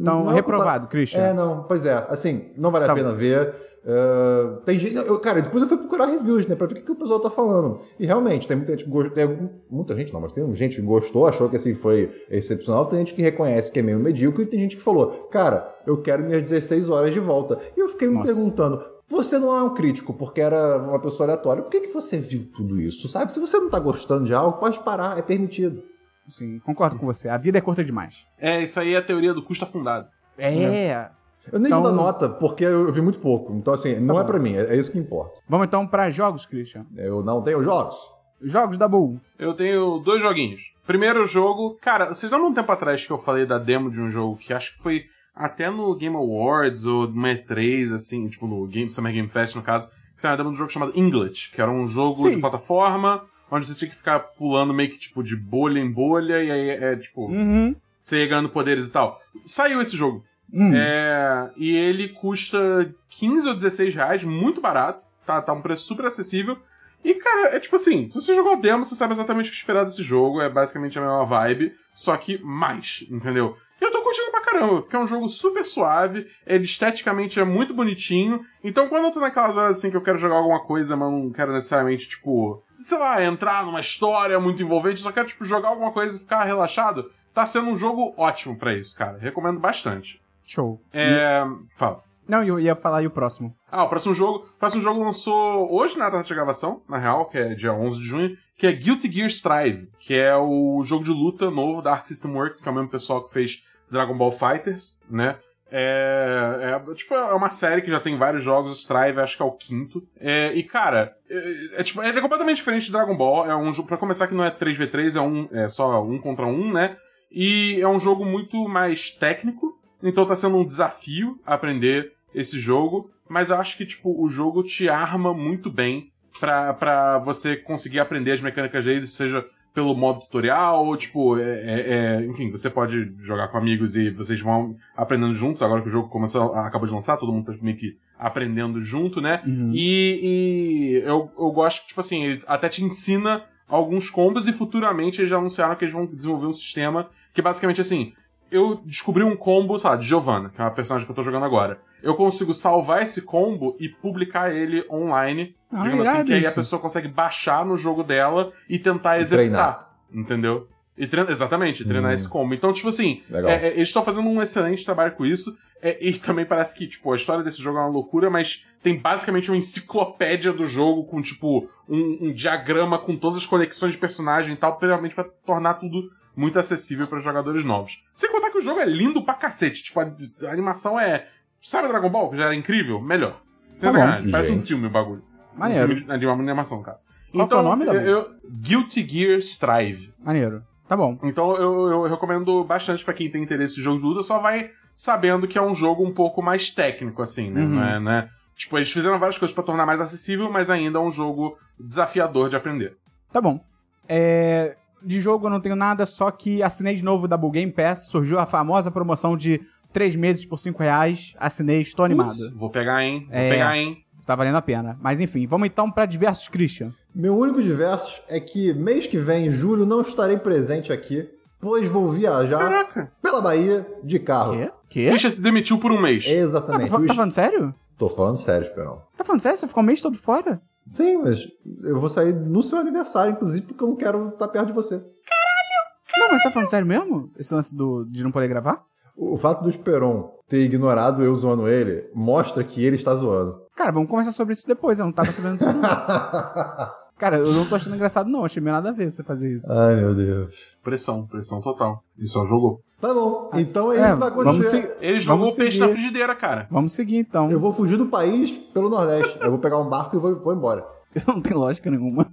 Então, reprovado, Christian. é, não, pois é. Assim, não vale a Tá pena ver. Uh, tem gente. Eu, cara, depois eu fui procurar reviews, né? Pra ver o que, que o pessoal tá falando. E realmente, tem muita gente que gostou. Muita gente não, mas tem gente que gostou, achou que assim foi excepcional. Tem gente que reconhece que é meio medíocre e tem gente que falou, cara, eu quero minhas 16 horas de volta. E eu fiquei me Nossa. perguntando. Você não é um crítico porque era uma pessoa aleatória. Por que, que você viu tudo isso? Sabe? Se você não tá gostando de algo, pode parar, é permitido. Sim, concordo com você. A vida é curta demais. É, isso aí é a teoria do custo afundado. É. Eu nem Então- vou dar nota porque eu vi muito pouco. Então, assim, não é bom. pra mim, é, é isso que importa. Vamos então pra jogos, Christian. Eu não tenho jogos. Jogos da Bull. Eu tenho dois joguinhos. Primeiro jogo, cara, vocês lembram um tempo atrás que eu falei da demo de um jogo que acho que foi até no Game Awards ou no E3, assim, tipo no Game, Summer Game Fest, no caso, que saiu de um jogo chamado Inglet, que era um jogo Sim. de plataforma, onde você tinha que ficar pulando meio que tipo de bolha em bolha, e aí é tipo, Uhum. você ia ganhando poderes e tal. Saiu esse jogo. Hum. É, e ele custa 15 ou 16 reais, muito barato. Tá, tá um preço super acessível. E, cara, é tipo assim, se você jogou a demo, você sabe exatamente o que esperar desse jogo. É basicamente a mesma vibe, só que mais, entendeu? E eu tô curtindo pra caramba, porque é um jogo super suave, ele esteticamente é muito bonitinho. Então, quando eu tô naquelas horas assim que eu quero jogar alguma coisa, mas não quero necessariamente, tipo, sei lá, entrar numa história muito envolvente, só quero, tipo, jogar alguma coisa e ficar relaxado, tá sendo um jogo ótimo pra isso, cara. Recomendo bastante. Show. É. Fala. Não, eu ia falar aí o próximo. Ah, o próximo jogo. O próximo jogo lançou hoje na data de gravação, na real, que é dia 11 de junho, que é Guilty Gear Strive, que é o jogo de luta novo da Arc System Works, que é o mesmo pessoal que fez Dragon Ball Fighters, né? É, é, tipo, é uma série que já tem vários jogos, Strive acho que é o quinto. É, e, cara, é, é, tipo, ele é completamente diferente de Dragon Ball. É um jogo, pra começar, que não é 3v3, é, um, é só um contra um, né? E é um jogo muito mais técnico, então tá sendo um desafio aprender esse jogo, mas eu acho que, tipo, o jogo te arma muito bem pra você conseguir aprender as mecânicas dele, seja pelo modo tutorial, ou, tipo, é, é- é- enfim, você pode jogar com amigos e vocês vão aprendendo juntos, agora que o jogo começou, acabou de lançar, todo mundo tá meio que aprendendo junto, né? Uhum. E, e eu, eu gosto que, tipo assim, ele até te ensina alguns combos e futuramente eles já anunciaram que eles vão desenvolver um sistema que basicamente assim. Eu descobri um combo, sei lá, de Giovanna, que é uma personagem que eu tô jogando agora. Eu consigo salvar esse combo e publicar ele online. Ah, digamos assim, que aí a pessoa consegue baixar no jogo dela e tentar executar. Entendeu? E treina, exatamente, treinar Hum. esse combo. Então, tipo assim, é, é, eles estão fazendo um excelente trabalho com isso. É, e também parece que, tipo, a história desse jogo é uma loucura, mas tem basicamente uma enciclopédia do jogo com, tipo, um, um diagrama com todas as conexões de personagem e tal, realmente pra tornar tudo muito acessível para jogadores novos. Sem contar que o jogo é lindo pra cacete. Tipo, a, a animação é. Sabe Dragon Ball, que já era incrível? Melhor. Sem Tá bom, sacanagem, Parece um filme o bagulho. Maneiro. Um filme de, uma animação, no caso. Qual que é o nome, eu, Dabu? eu, Guilty Gear Strive. Maneiro. Tá bom. Então eu, eu recomendo bastante pra quem tem interesse em jogo de luta, só vai sabendo que é um jogo um pouco mais técnico, assim, né? Uhum. Não é, né? Tipo, eles fizeram várias coisas pra tornar mais acessível, mas ainda é um jogo desafiador de aprender. Tá bom. É, De jogo eu não tenho nada, só que assinei de novo da Bull Game Pass. Surgiu a famosa promoção de 3 meses por 5 reais. Assinei, estou animado. Vou pegar, hein? Vou É. pegar, hein? Tá valendo a pena. Mas enfim, vamos então pra diversos Christian. Meu único diversos é que mês que vem, em julho, não estarei presente aqui, pois vou viajar Caraca. pela Bahia de carro. Quê? Quê? Christian se demitiu por um mês. Ah, tá, Exatamente. O tá es- falando sério? Tô falando sério, Esperão. Tá falando sério? Você ficou o mês todo fora? Sim, mas eu vou sair no seu aniversário, inclusive, porque eu não quero estar perto de você. Não, mas você tá falando sério mesmo? Esse lance do, de não poder gravar? O o fato do Esperon ter ignorado eu zoando ele mostra que ele está zoando. Cara, vamos conversar sobre isso depois. Eu não tava sabendo disso. não. (laughs) Cara, eu não tô achando engraçado, não. Achei meio nada a ver você fazer isso. Ai, meu Deus. Pressão, pressão total. Ele só jogou. Tá bom, então é É, isso que vai vamos acontecer. seguir. Ele jogou Vamos o peixe seguir. na frigideira, cara. Vamos seguir, então. Eu vou fugir do país pelo Nordeste. Eu vou pegar um barco e vou, vou embora. Isso não tem lógica nenhuma.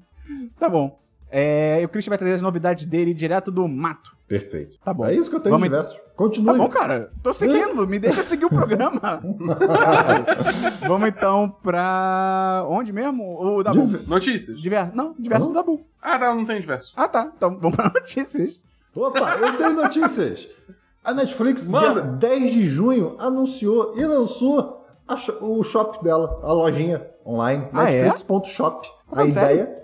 Tá bom. É, e o Christian vai trazer as novidades dele direto do mato. Perfeito. Tá bom. É isso que eu tenho Vamos- de diversos. Continue. Tá bom, cara. Tô seguindo. (laughs) Me deixa seguir o programa. (laughs) Vamos então pra. Onde mesmo? O Dabu. Diver- Notícias. Diver... Não, diverso do Dabu. Ah, tá, não tem diverso. Ah, tá. Então vamos pra notícias. Opa, eu tenho notícias. A Netflix, Manda. dia 10 de junho, anunciou e lançou a o shop dela, a lojinha online, Ah, é? A ideia.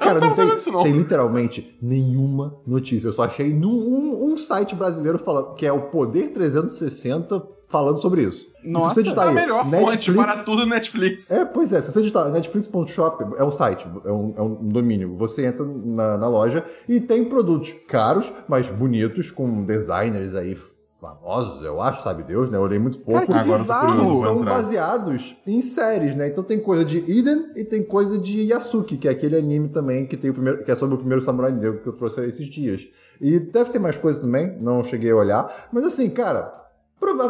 Cara, não tem, disso, não. tem literalmente nenhuma notícia. Eu só achei num, um, um site brasileiro falando que é o Poder 360 falando sobre isso. E Nossa, se você digitar a melhor fonte Netflix, para tudo Netflix. é, pois é, se você digitar netflix.shop, é um site, é um, é um domínio. Você entra na, na loja e tem produtos caros, mas bonitos, com designers aí famosos, eu acho, sabe Deus, né? Eu olhei muito pouco. Cara, que Agora bizarro. são baseados em séries, né? Então tem coisa de Eden e tem coisa de Yasuki, que é aquele anime também que tem o primeiro, que é sobre o primeiro samurai negro que eu trouxe esses dias. E deve ter mais coisa também, não cheguei a olhar, mas assim, cara,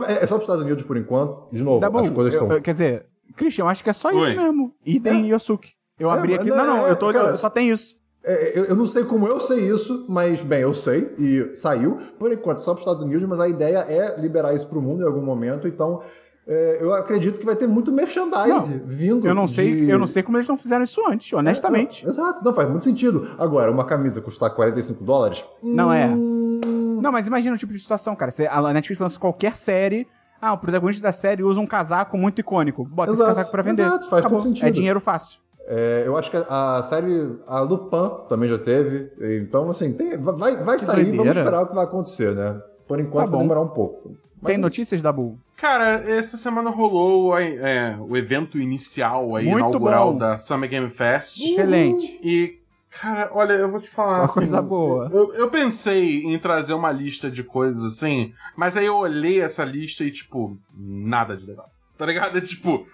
é é só para os Estados Unidos por enquanto. De novo, Dabu. as coisas são eu- quer dizer, Christian, eu acho que é só Oi. isso mesmo. Idem e Yosuke. Eu É, abri aqui. não, Não, não, é, eu tô. cara- eu só tem isso. É, eu, eu não sei como eu sei isso, mas, bem, eu sei e saiu. Por enquanto, só para os Estados Unidos, mas a ideia é liberar isso para o mundo em algum momento. Então, é, eu acredito que vai ter muito merchandise vindo. Eu não sei, de- eu não sei como eles não fizeram isso antes, honestamente. É, exato, não faz muito sentido. Agora, uma camisa custar 45 dólares? Não é. hum, Não, mas imagina o tipo de situação, cara. Você- A Netflix lança qualquer série. Ah, o protagonista da série usa um casaco muito icônico. Bota Exato, esse casaco pra vender. exato, faz todo sentido. É dinheiro fácil. É, eu acho que a, a série, a Lupin também já teve. Então, assim, tem- vai, vai Que sair, vamos doideira. esperar o que vai acontecer, né? Por enquanto Tá vai demorar um pouco. Mas- Tem notícias da Bull? Cara, essa semana rolou a- é, o evento inicial aí, Muito inaugural bom. da Summer Game Fest. Excelente. E, cara, olha, eu vou te falar. Só assim, coisa boa. Eu, eu pensei em trazer uma lista de coisas assim, mas aí eu olhei essa lista e, tipo, nada de legal. Tá ligado? É (laughs) tipo,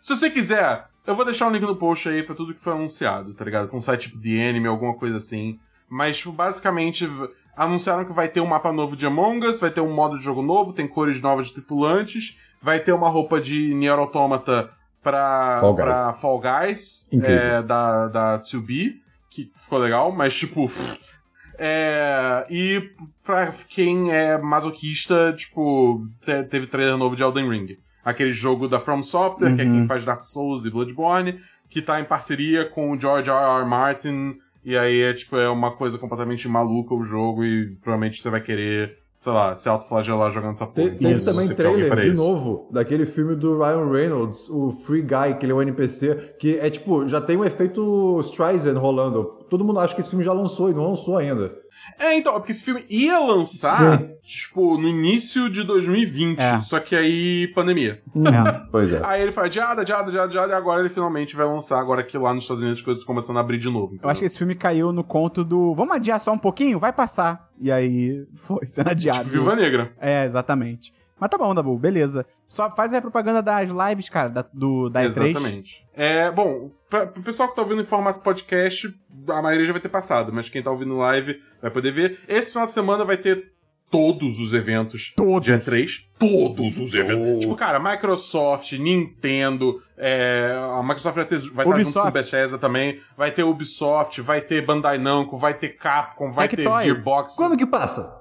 se você quiser, eu vou deixar um link no post aí pra tudo que foi anunciado, tá ligado? Com um site tipo The Anime, alguma coisa assim. Mas, tipo, basicamente, anunciaram que vai ter um mapa novo de Among Us, vai ter um modo de jogo novo, tem cores novas de tripulantes, vai ter uma roupa de Nier Automata pra Fall Guys. pra Fall Guys, é, da, da 2B, que ficou legal, mas, tipo... (laughs) É, e pra quem é masoquista, tipo, te- teve trailer novo de Elden Ring. Aquele jogo da From Software, que é Uhum. quem faz Dark Souls e Bloodborne, que tá em parceria com o George R. R. Martin, e aí é tipo, é uma coisa completamente maluca o jogo, e provavelmente você vai querer, sei lá, se autoflagelar jogando essa porra. Te- teve Isso, também trailer de isso. novo daquele filme do Ryan Reynolds, o Free Guy, que ele é um NPC, que é tipo, já tem um efeito Streisand rolando. Todo mundo acha que esse filme já lançou e não lançou ainda. É, então, é porque esse filme ia lançar, Sim. tipo, no início de 2020, É. só que aí, pandemia. É. (laughs) Pois é. Aí ele faz adiada, adiada, adiada, adiada, e agora ele finalmente vai lançar, agora que lá nos Estados Unidos as coisas começando a abrir de novo. Eu acho que esse filme caiu no conto do. Vamos adiar só um pouquinho? Vai passar. E aí (laughs) foi sendo adiado. Tipo, Viúva Negra. É, exatamente. Mas tá bom, Dabu, beleza. Só faz a propaganda das lives, cara, da, do, da E3. Exatamente. É, bom, pra, pro pessoal que tá ouvindo em formato podcast, a maioria já vai ter passado, mas quem tá ouvindo live vai poder ver. Esse final de semana vai ter todos os eventos Todos. de E3. Todos os eventos. Oh. Tipo, cara, Microsoft, Nintendo, é, a Microsoft vai, ter, vai estar junto com Bethesda também, vai ter Ubisoft, vai ter Bandai Namco, vai ter Capcom, vai ter. Gearbox. Quando que passa?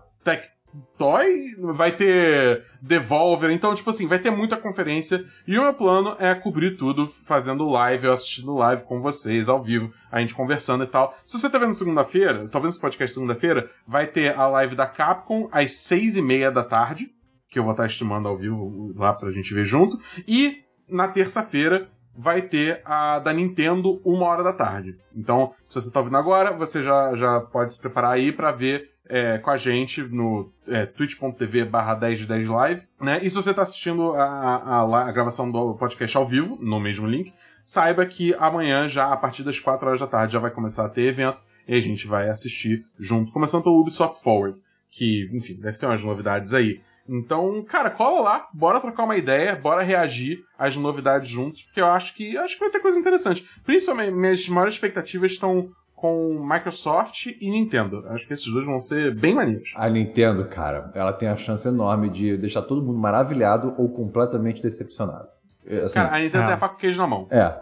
Tectoy, vai ter Devolver, então, tipo assim, vai ter muita conferência. E o meu plano é cobrir tudo fazendo live, eu assistindo live com vocês, ao vivo, a gente conversando e tal. Se você tá vendo segunda-feira, tá vendo esse podcast segunda-feira, vai ter a live da Capcom às seis e meia da tarde, que eu vou estar estimando ao vivo lá pra gente ver junto. E na terça-feira vai ter a da Nintendo uma hora da tarde. Então, se você tá ouvindo agora, você já, já pode se preparar aí pra ver é, com a gente no é, twitch.tv barra 10 de 10 live, né? E se você tá assistindo a, a, a- a gravação do podcast ao vivo, no mesmo link, saiba que amanhã, já a partir das 4 horas da tarde, já vai começar a ter evento e a gente vai assistir junto, começando pelo Ubisoft Forward, que, enfim, deve ter umas novidades aí. Então, cara, cola lá, bora trocar uma ideia, bora reagir às novidades juntos, porque eu acho que acho que vai ter coisa interessante. Principalmente, minhas maiores expectativas estão com Microsoft e Nintendo. Acho que esses dois vão ser bem maneiros. A Nintendo, cara, ela tem a chance enorme de deixar todo mundo maravilhado ou completamente decepcionado. É, Assim, Cara, a Nintendo é. tem a faca com queijo na mão. é,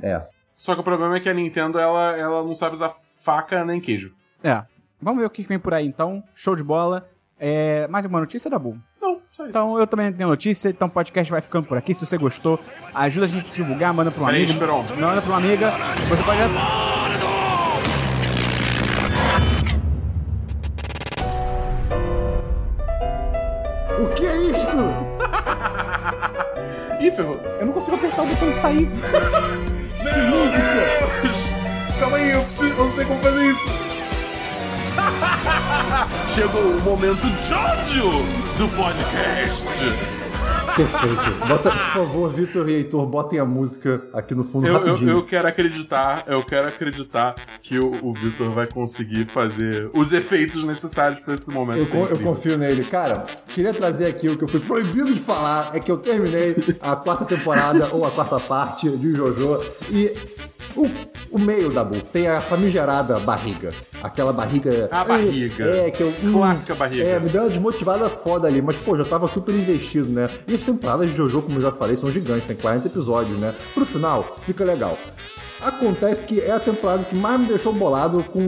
é. Só que o problema é que a Nintendo, ela, ela não sabe usar faca nem queijo. É. Vamos ver o que vem por aí então. Show de bola. É, mais uma notícia da Bull. Não, só isso. Então eu também tenho notícia, então o podcast vai ficando por aqui. Se você gostou, ajuda a gente a divulgar, manda pra uma Peraí, amiga. Esperon. Manda pra uma amiga. Você pode. Ih, ferrou. Eu não consigo apertar o botão de sair. Que música! Calma aí, eu, preciso, eu não sei como fazer isso. (laughs) Chegou o momento Jojo do podcast. Perfeito. Bota, por favor, Vitor e Heitor, botem a música aqui no fundo Eu, eu, rapidinho. eu quero acreditar, eu quero acreditar que o, o Victor vai conseguir fazer os efeitos necessários pra esse momento. Eu, eu confio nele. Cara, queria trazer aqui o que eu fui proibido de falar, é que eu terminei a quarta temporada ou a quarta parte de Jojo e o, o meio da Bu tem a famigerada barriga. Aquela barriga... A barriga. É, que eu... Clássica barriga. É, me deu uma desmotivada foda ali, mas pô, já tava super investido, né? E as temporadas de Jojo, como eu já falei, são gigantes, tem 40 episódios, né? Pro final, fica legal. Acontece que é a temporada que mais me deixou bolado com.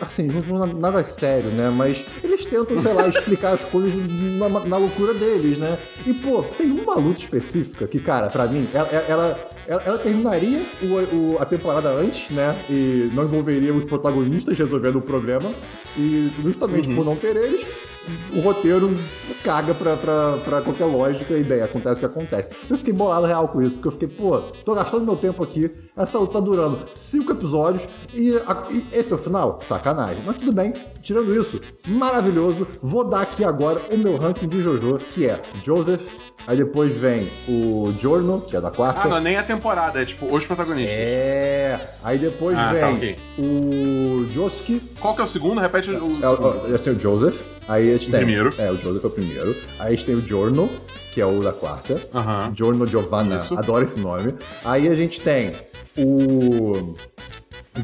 Assim, não nada sério, né? Mas eles tentam, sei lá, (laughs) explicar as coisas na, na loucura deles, né? E, pô, tem uma luta específica que, cara, pra mim, ela, ela, ela, ela terminaria o, o- a temporada antes, né? E não envolveria os protagonistas resolvendo o problema. E justamente por não ter eles, o roteiro caga pra, pra, pra qualquer lógica e ideia. Acontece o que acontece. Eu fiquei bolado real com isso, porque eu fiquei, pô, tô gastando meu tempo aqui, essa luta tá durando cinco episódios e, a- e esse é o final? Sacanagem. Mas tudo bem, tirando isso, maravilhoso. Vou dar aqui agora o meu ranking de Jojo, que é Joseph, aí depois vem o Giorno, que é da quarta. Ah, não, nem a temporada, é tipo os protagonistas. É, aí depois Ah, vem tá, ok. o Josuke, Qual que é o segundo? Repete o é, segundo. o- é, tem o Joseph, aí a gente O tem. primeiro. É, o Joseph é o primeiro. Aí a gente tem o Giorno, que é o da quarta. Aham. Giorno Giovanna, Isso. adoro esse nome. Aí a gente tem o.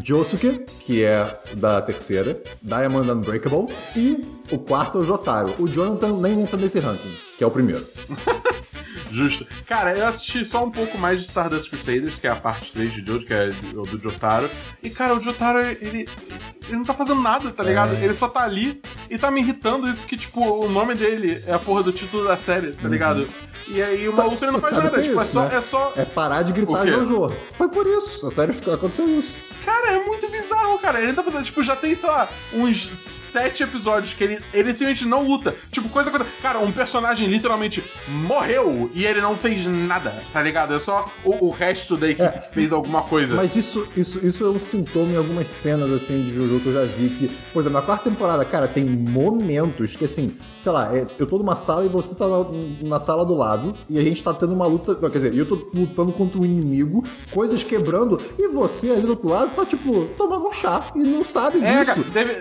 Josuke, que é da terceira, Diamond Unbreakable, e o quarto é o Jotaro. O Jonathan nem entra nesse ranking, que é o primeiro. (laughs) Justo. Cara, eu assisti só um pouco mais de Stardust Crusaders, que é a parte 3 de Jojo, que é do, do Jotaro. E, cara, o Jotaro, ele, ele não tá fazendo nada, tá ligado? É. Ele só tá ali e tá me irritando isso, porque, tipo, o nome dele é a porra do título da série, tá ligado? E aí o maluco não faz o nada, é tipo, é isso, só. né? É só... É parar de gritar O? Jojo. Foi por isso. A série ficou- aconteceu isso. Cara, é muito bizarro, cara. Ele tá fazendo, tipo, já tem, sei lá, uns sete episódios que ele, ele simplesmente não luta. Tipo, coisa, coisa. Cara, um personagem literalmente morreu e ele não fez nada, tá ligado? É só o, o resto da equipe É. que fez alguma coisa. Mas isso, isso, isso é um sintoma em algumas cenas, assim, de Jojo que eu já vi que... Por exemplo, na quarta temporada, cara, tem momentos que, assim, sei lá, é- eu tô numa sala e você tá na, na sala do lado e a gente tá tendo uma luta... Não, quer dizer, eu tô lutando contra um inimigo, coisas quebrando, e você ali do outro lado tá, tipo, tomando um chá e não sabe É, disso. cara, teve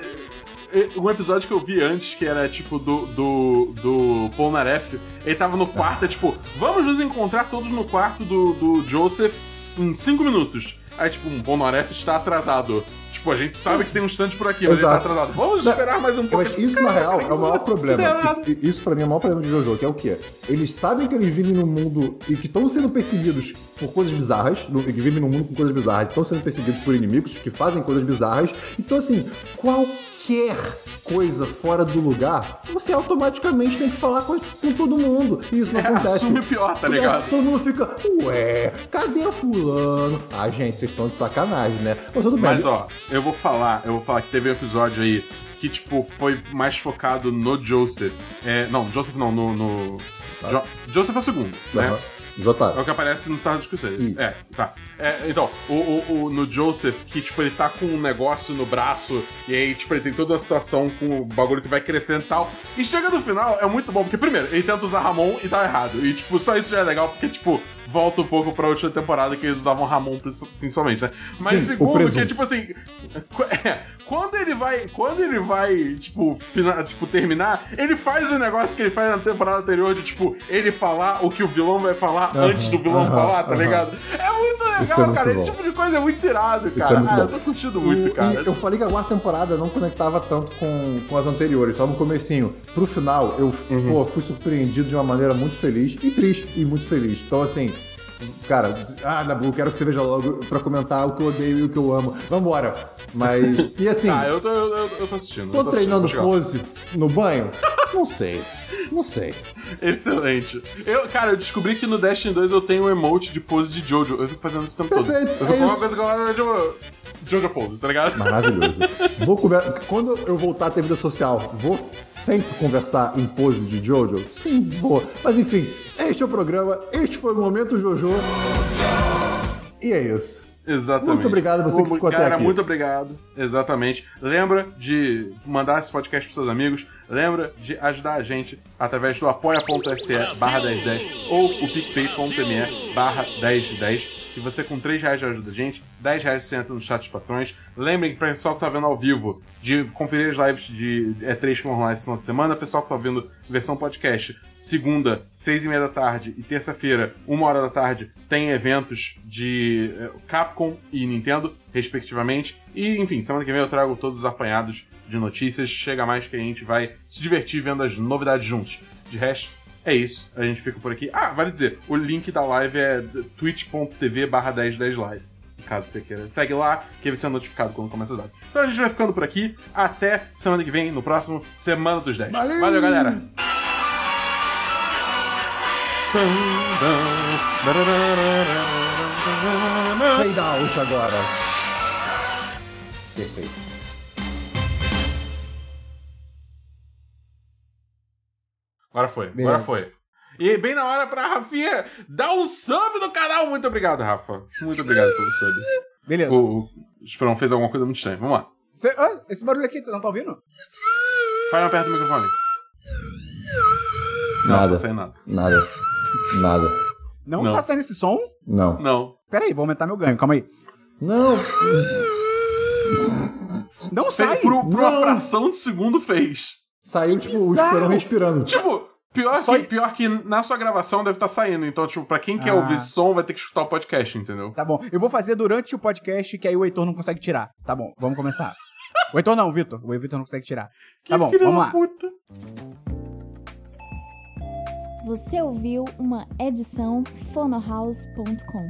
eh, um episódio que eu vi antes, que era tipo do, do, do Polnareff. Ele tava no quarto, é tipo, vamos nos encontrar todos no quarto do, do Joseph em cinco minutos. Aí, tipo, um Polnareff está atrasado. Tipo, a gente sabe que tem um stand por aqui, mas ele tá Exato. atrasado. Vamos Não, esperar mais um pouco. Mas isso, na real, é o maior problema. Isso, Isso, isso pra mim é o maior problema de Jojo, que é o quê? Eles sabem que eles vivem num mundo e que estão sendo perseguidos por coisas bizarras, no- que vivem num mundo com coisas bizarras, estão sendo perseguidos por inimigos que fazem coisas bizarras. Então, assim, qualquer coisa fora do lugar, você automaticamente tem que falar com, com todo mundo. E isso não É, acontece. assume o pior, tá Todo- ligado? Todo mundo fica, ué, cadê fulano? Ah, gente, vocês estão de sacanagem, né? Mas tudo bem. Mas ó, eu vou falar, eu vou falar que teve um episódio aí que, tipo, foi mais focado no Joseph. É, não, Joseph não, no. no... Jo- Joseph é o segundo, né? Jotaro. É o que aparece no Stardust Crusaders. É, tá. É, então, o, o, o- no Joseph, que, tipo, ele tá com um negócio no braço, e aí, tipo, ele tem toda uma situação com o bagulho que vai crescendo e tal. E chega no final, é muito bom, porque, primeiro, ele tenta usar Ramon e tá errado. E, tipo, só isso já é legal, porque, tipo, volta um pouco pra última temporada que eles usavam Ramon principalmente, né? Mas Sim, segundo, que é tipo assim. (laughs) é, quando ele vai. Quando ele vai, tipo, fina- tipo, terminar, ele faz o negócio que ele faz na temporada anterior de, tipo, ele falar o que o vilão vai falar Aham, antes do vilão aham, falar, tá aham. ligado? É muito legal, Isso é muito cara. bom. Esse tipo de coisa é muito irado, Isso cara. é ah, eu tô curtindo muito, O- cara. Eu falei que a quarta temporada não conectava tanto com, com as anteriores, só no comecinho. Pro final, eu Uhum. pô, fui surpreendido de uma maneira muito feliz e triste e muito feliz. Então, assim, cara, ah, Nabu, quero que você veja logo pra comentar o que eu odeio e o que eu amo. Vambora. Mas, (laughs) e assim, Ah, eu tô, eu, eu- tô assistindo. tô tô treinando assistindo, pose no banho? Não sei. Não sei. Excelente. Eu, cara, eu descobri que no Destiny 2 eu tenho um emote de pose de Jojo. Eu fico fazendo isso o tempo Perfeito, todo. Eu é fico com uma coisa que eu de Jojo pose, tá ligado? Maravilhoso. (laughs) Vou conver... Quando eu voltar a ter vida social, vou sempre conversar em pose de Jojo? Sim, vou. Mas enfim, este é o programa, este foi o Momento Jojo. E é isso. Exatamente. Muito obrigado a você que ficou até cara, aqui. muito obrigado. Exatamente. Lembra de mandar esse podcast pros seus amigos. Lembra de ajudar a gente através do apoia.se barra 1010 ou o picpay.me barra 1010. E você com 3 reais já ajuda a gente, 10 reais você entra no chat dos patrões. Lembrem que para o pessoal que tá vendo ao vivo, de conferir as lives de E3 que vão rolar esse final de semana. Pessoal que tá vendo versão podcast, segunda, 6 e meia da tarde e terça-feira, 1 hora da tarde, tem eventos de eh, Capcom e Nintendo, respectivamente. E, enfim, semana que vem eu trago todos os apanhados de notícias. Chega mais que a gente vai se divertir vendo as novidades juntos. De resto, é isso. A gente fica por aqui. Ah, vale dizer, o link da live é twitch.tv barra 1010live. Caso você queira. Segue lá, que você é notificado quando começa a dar. Então a gente vai ficando por aqui. Até semana que vem, no próximo Semana dos 10. Valeu! Valeu galera! Fade out agora. Perfeito. Agora foi, Beleza. agora foi. E bem na hora pra Rafinha dar um sub no canal. Muito obrigado, Rafa. Muito obrigado pelo sub. Beleza. O, o Esperão fez alguma coisa muito estranha. Vamos lá. Cê- ah, esse barulho aqui, você não tá ouvindo? Faz mais perto do microfone. Não, Nada. não sai nada. Nada. Nada. Não, Não. tá saindo esse som? Não. Não. Pera aí, vou aumentar meu ganho, calma aí. Não. Não sai! Por, por uma Não. fração de segundo fez. Saiu, tipo, o esperão respirando. Tipo, pior, Só- que, pior que na sua gravação deve estar saindo. Então, tipo, pra quem quer Ah. ouvir som, vai ter que escutar o podcast, entendeu? Tá bom, eu vou fazer durante o podcast que aí o Heitor não consegue tirar. Tá bom, vamos começar. (laughs) O Heitor não, o Vitor. O Vitor não consegue tirar. Tá bom, filho vamos da lá. puta. Você ouviu uma edição fonohouse.com.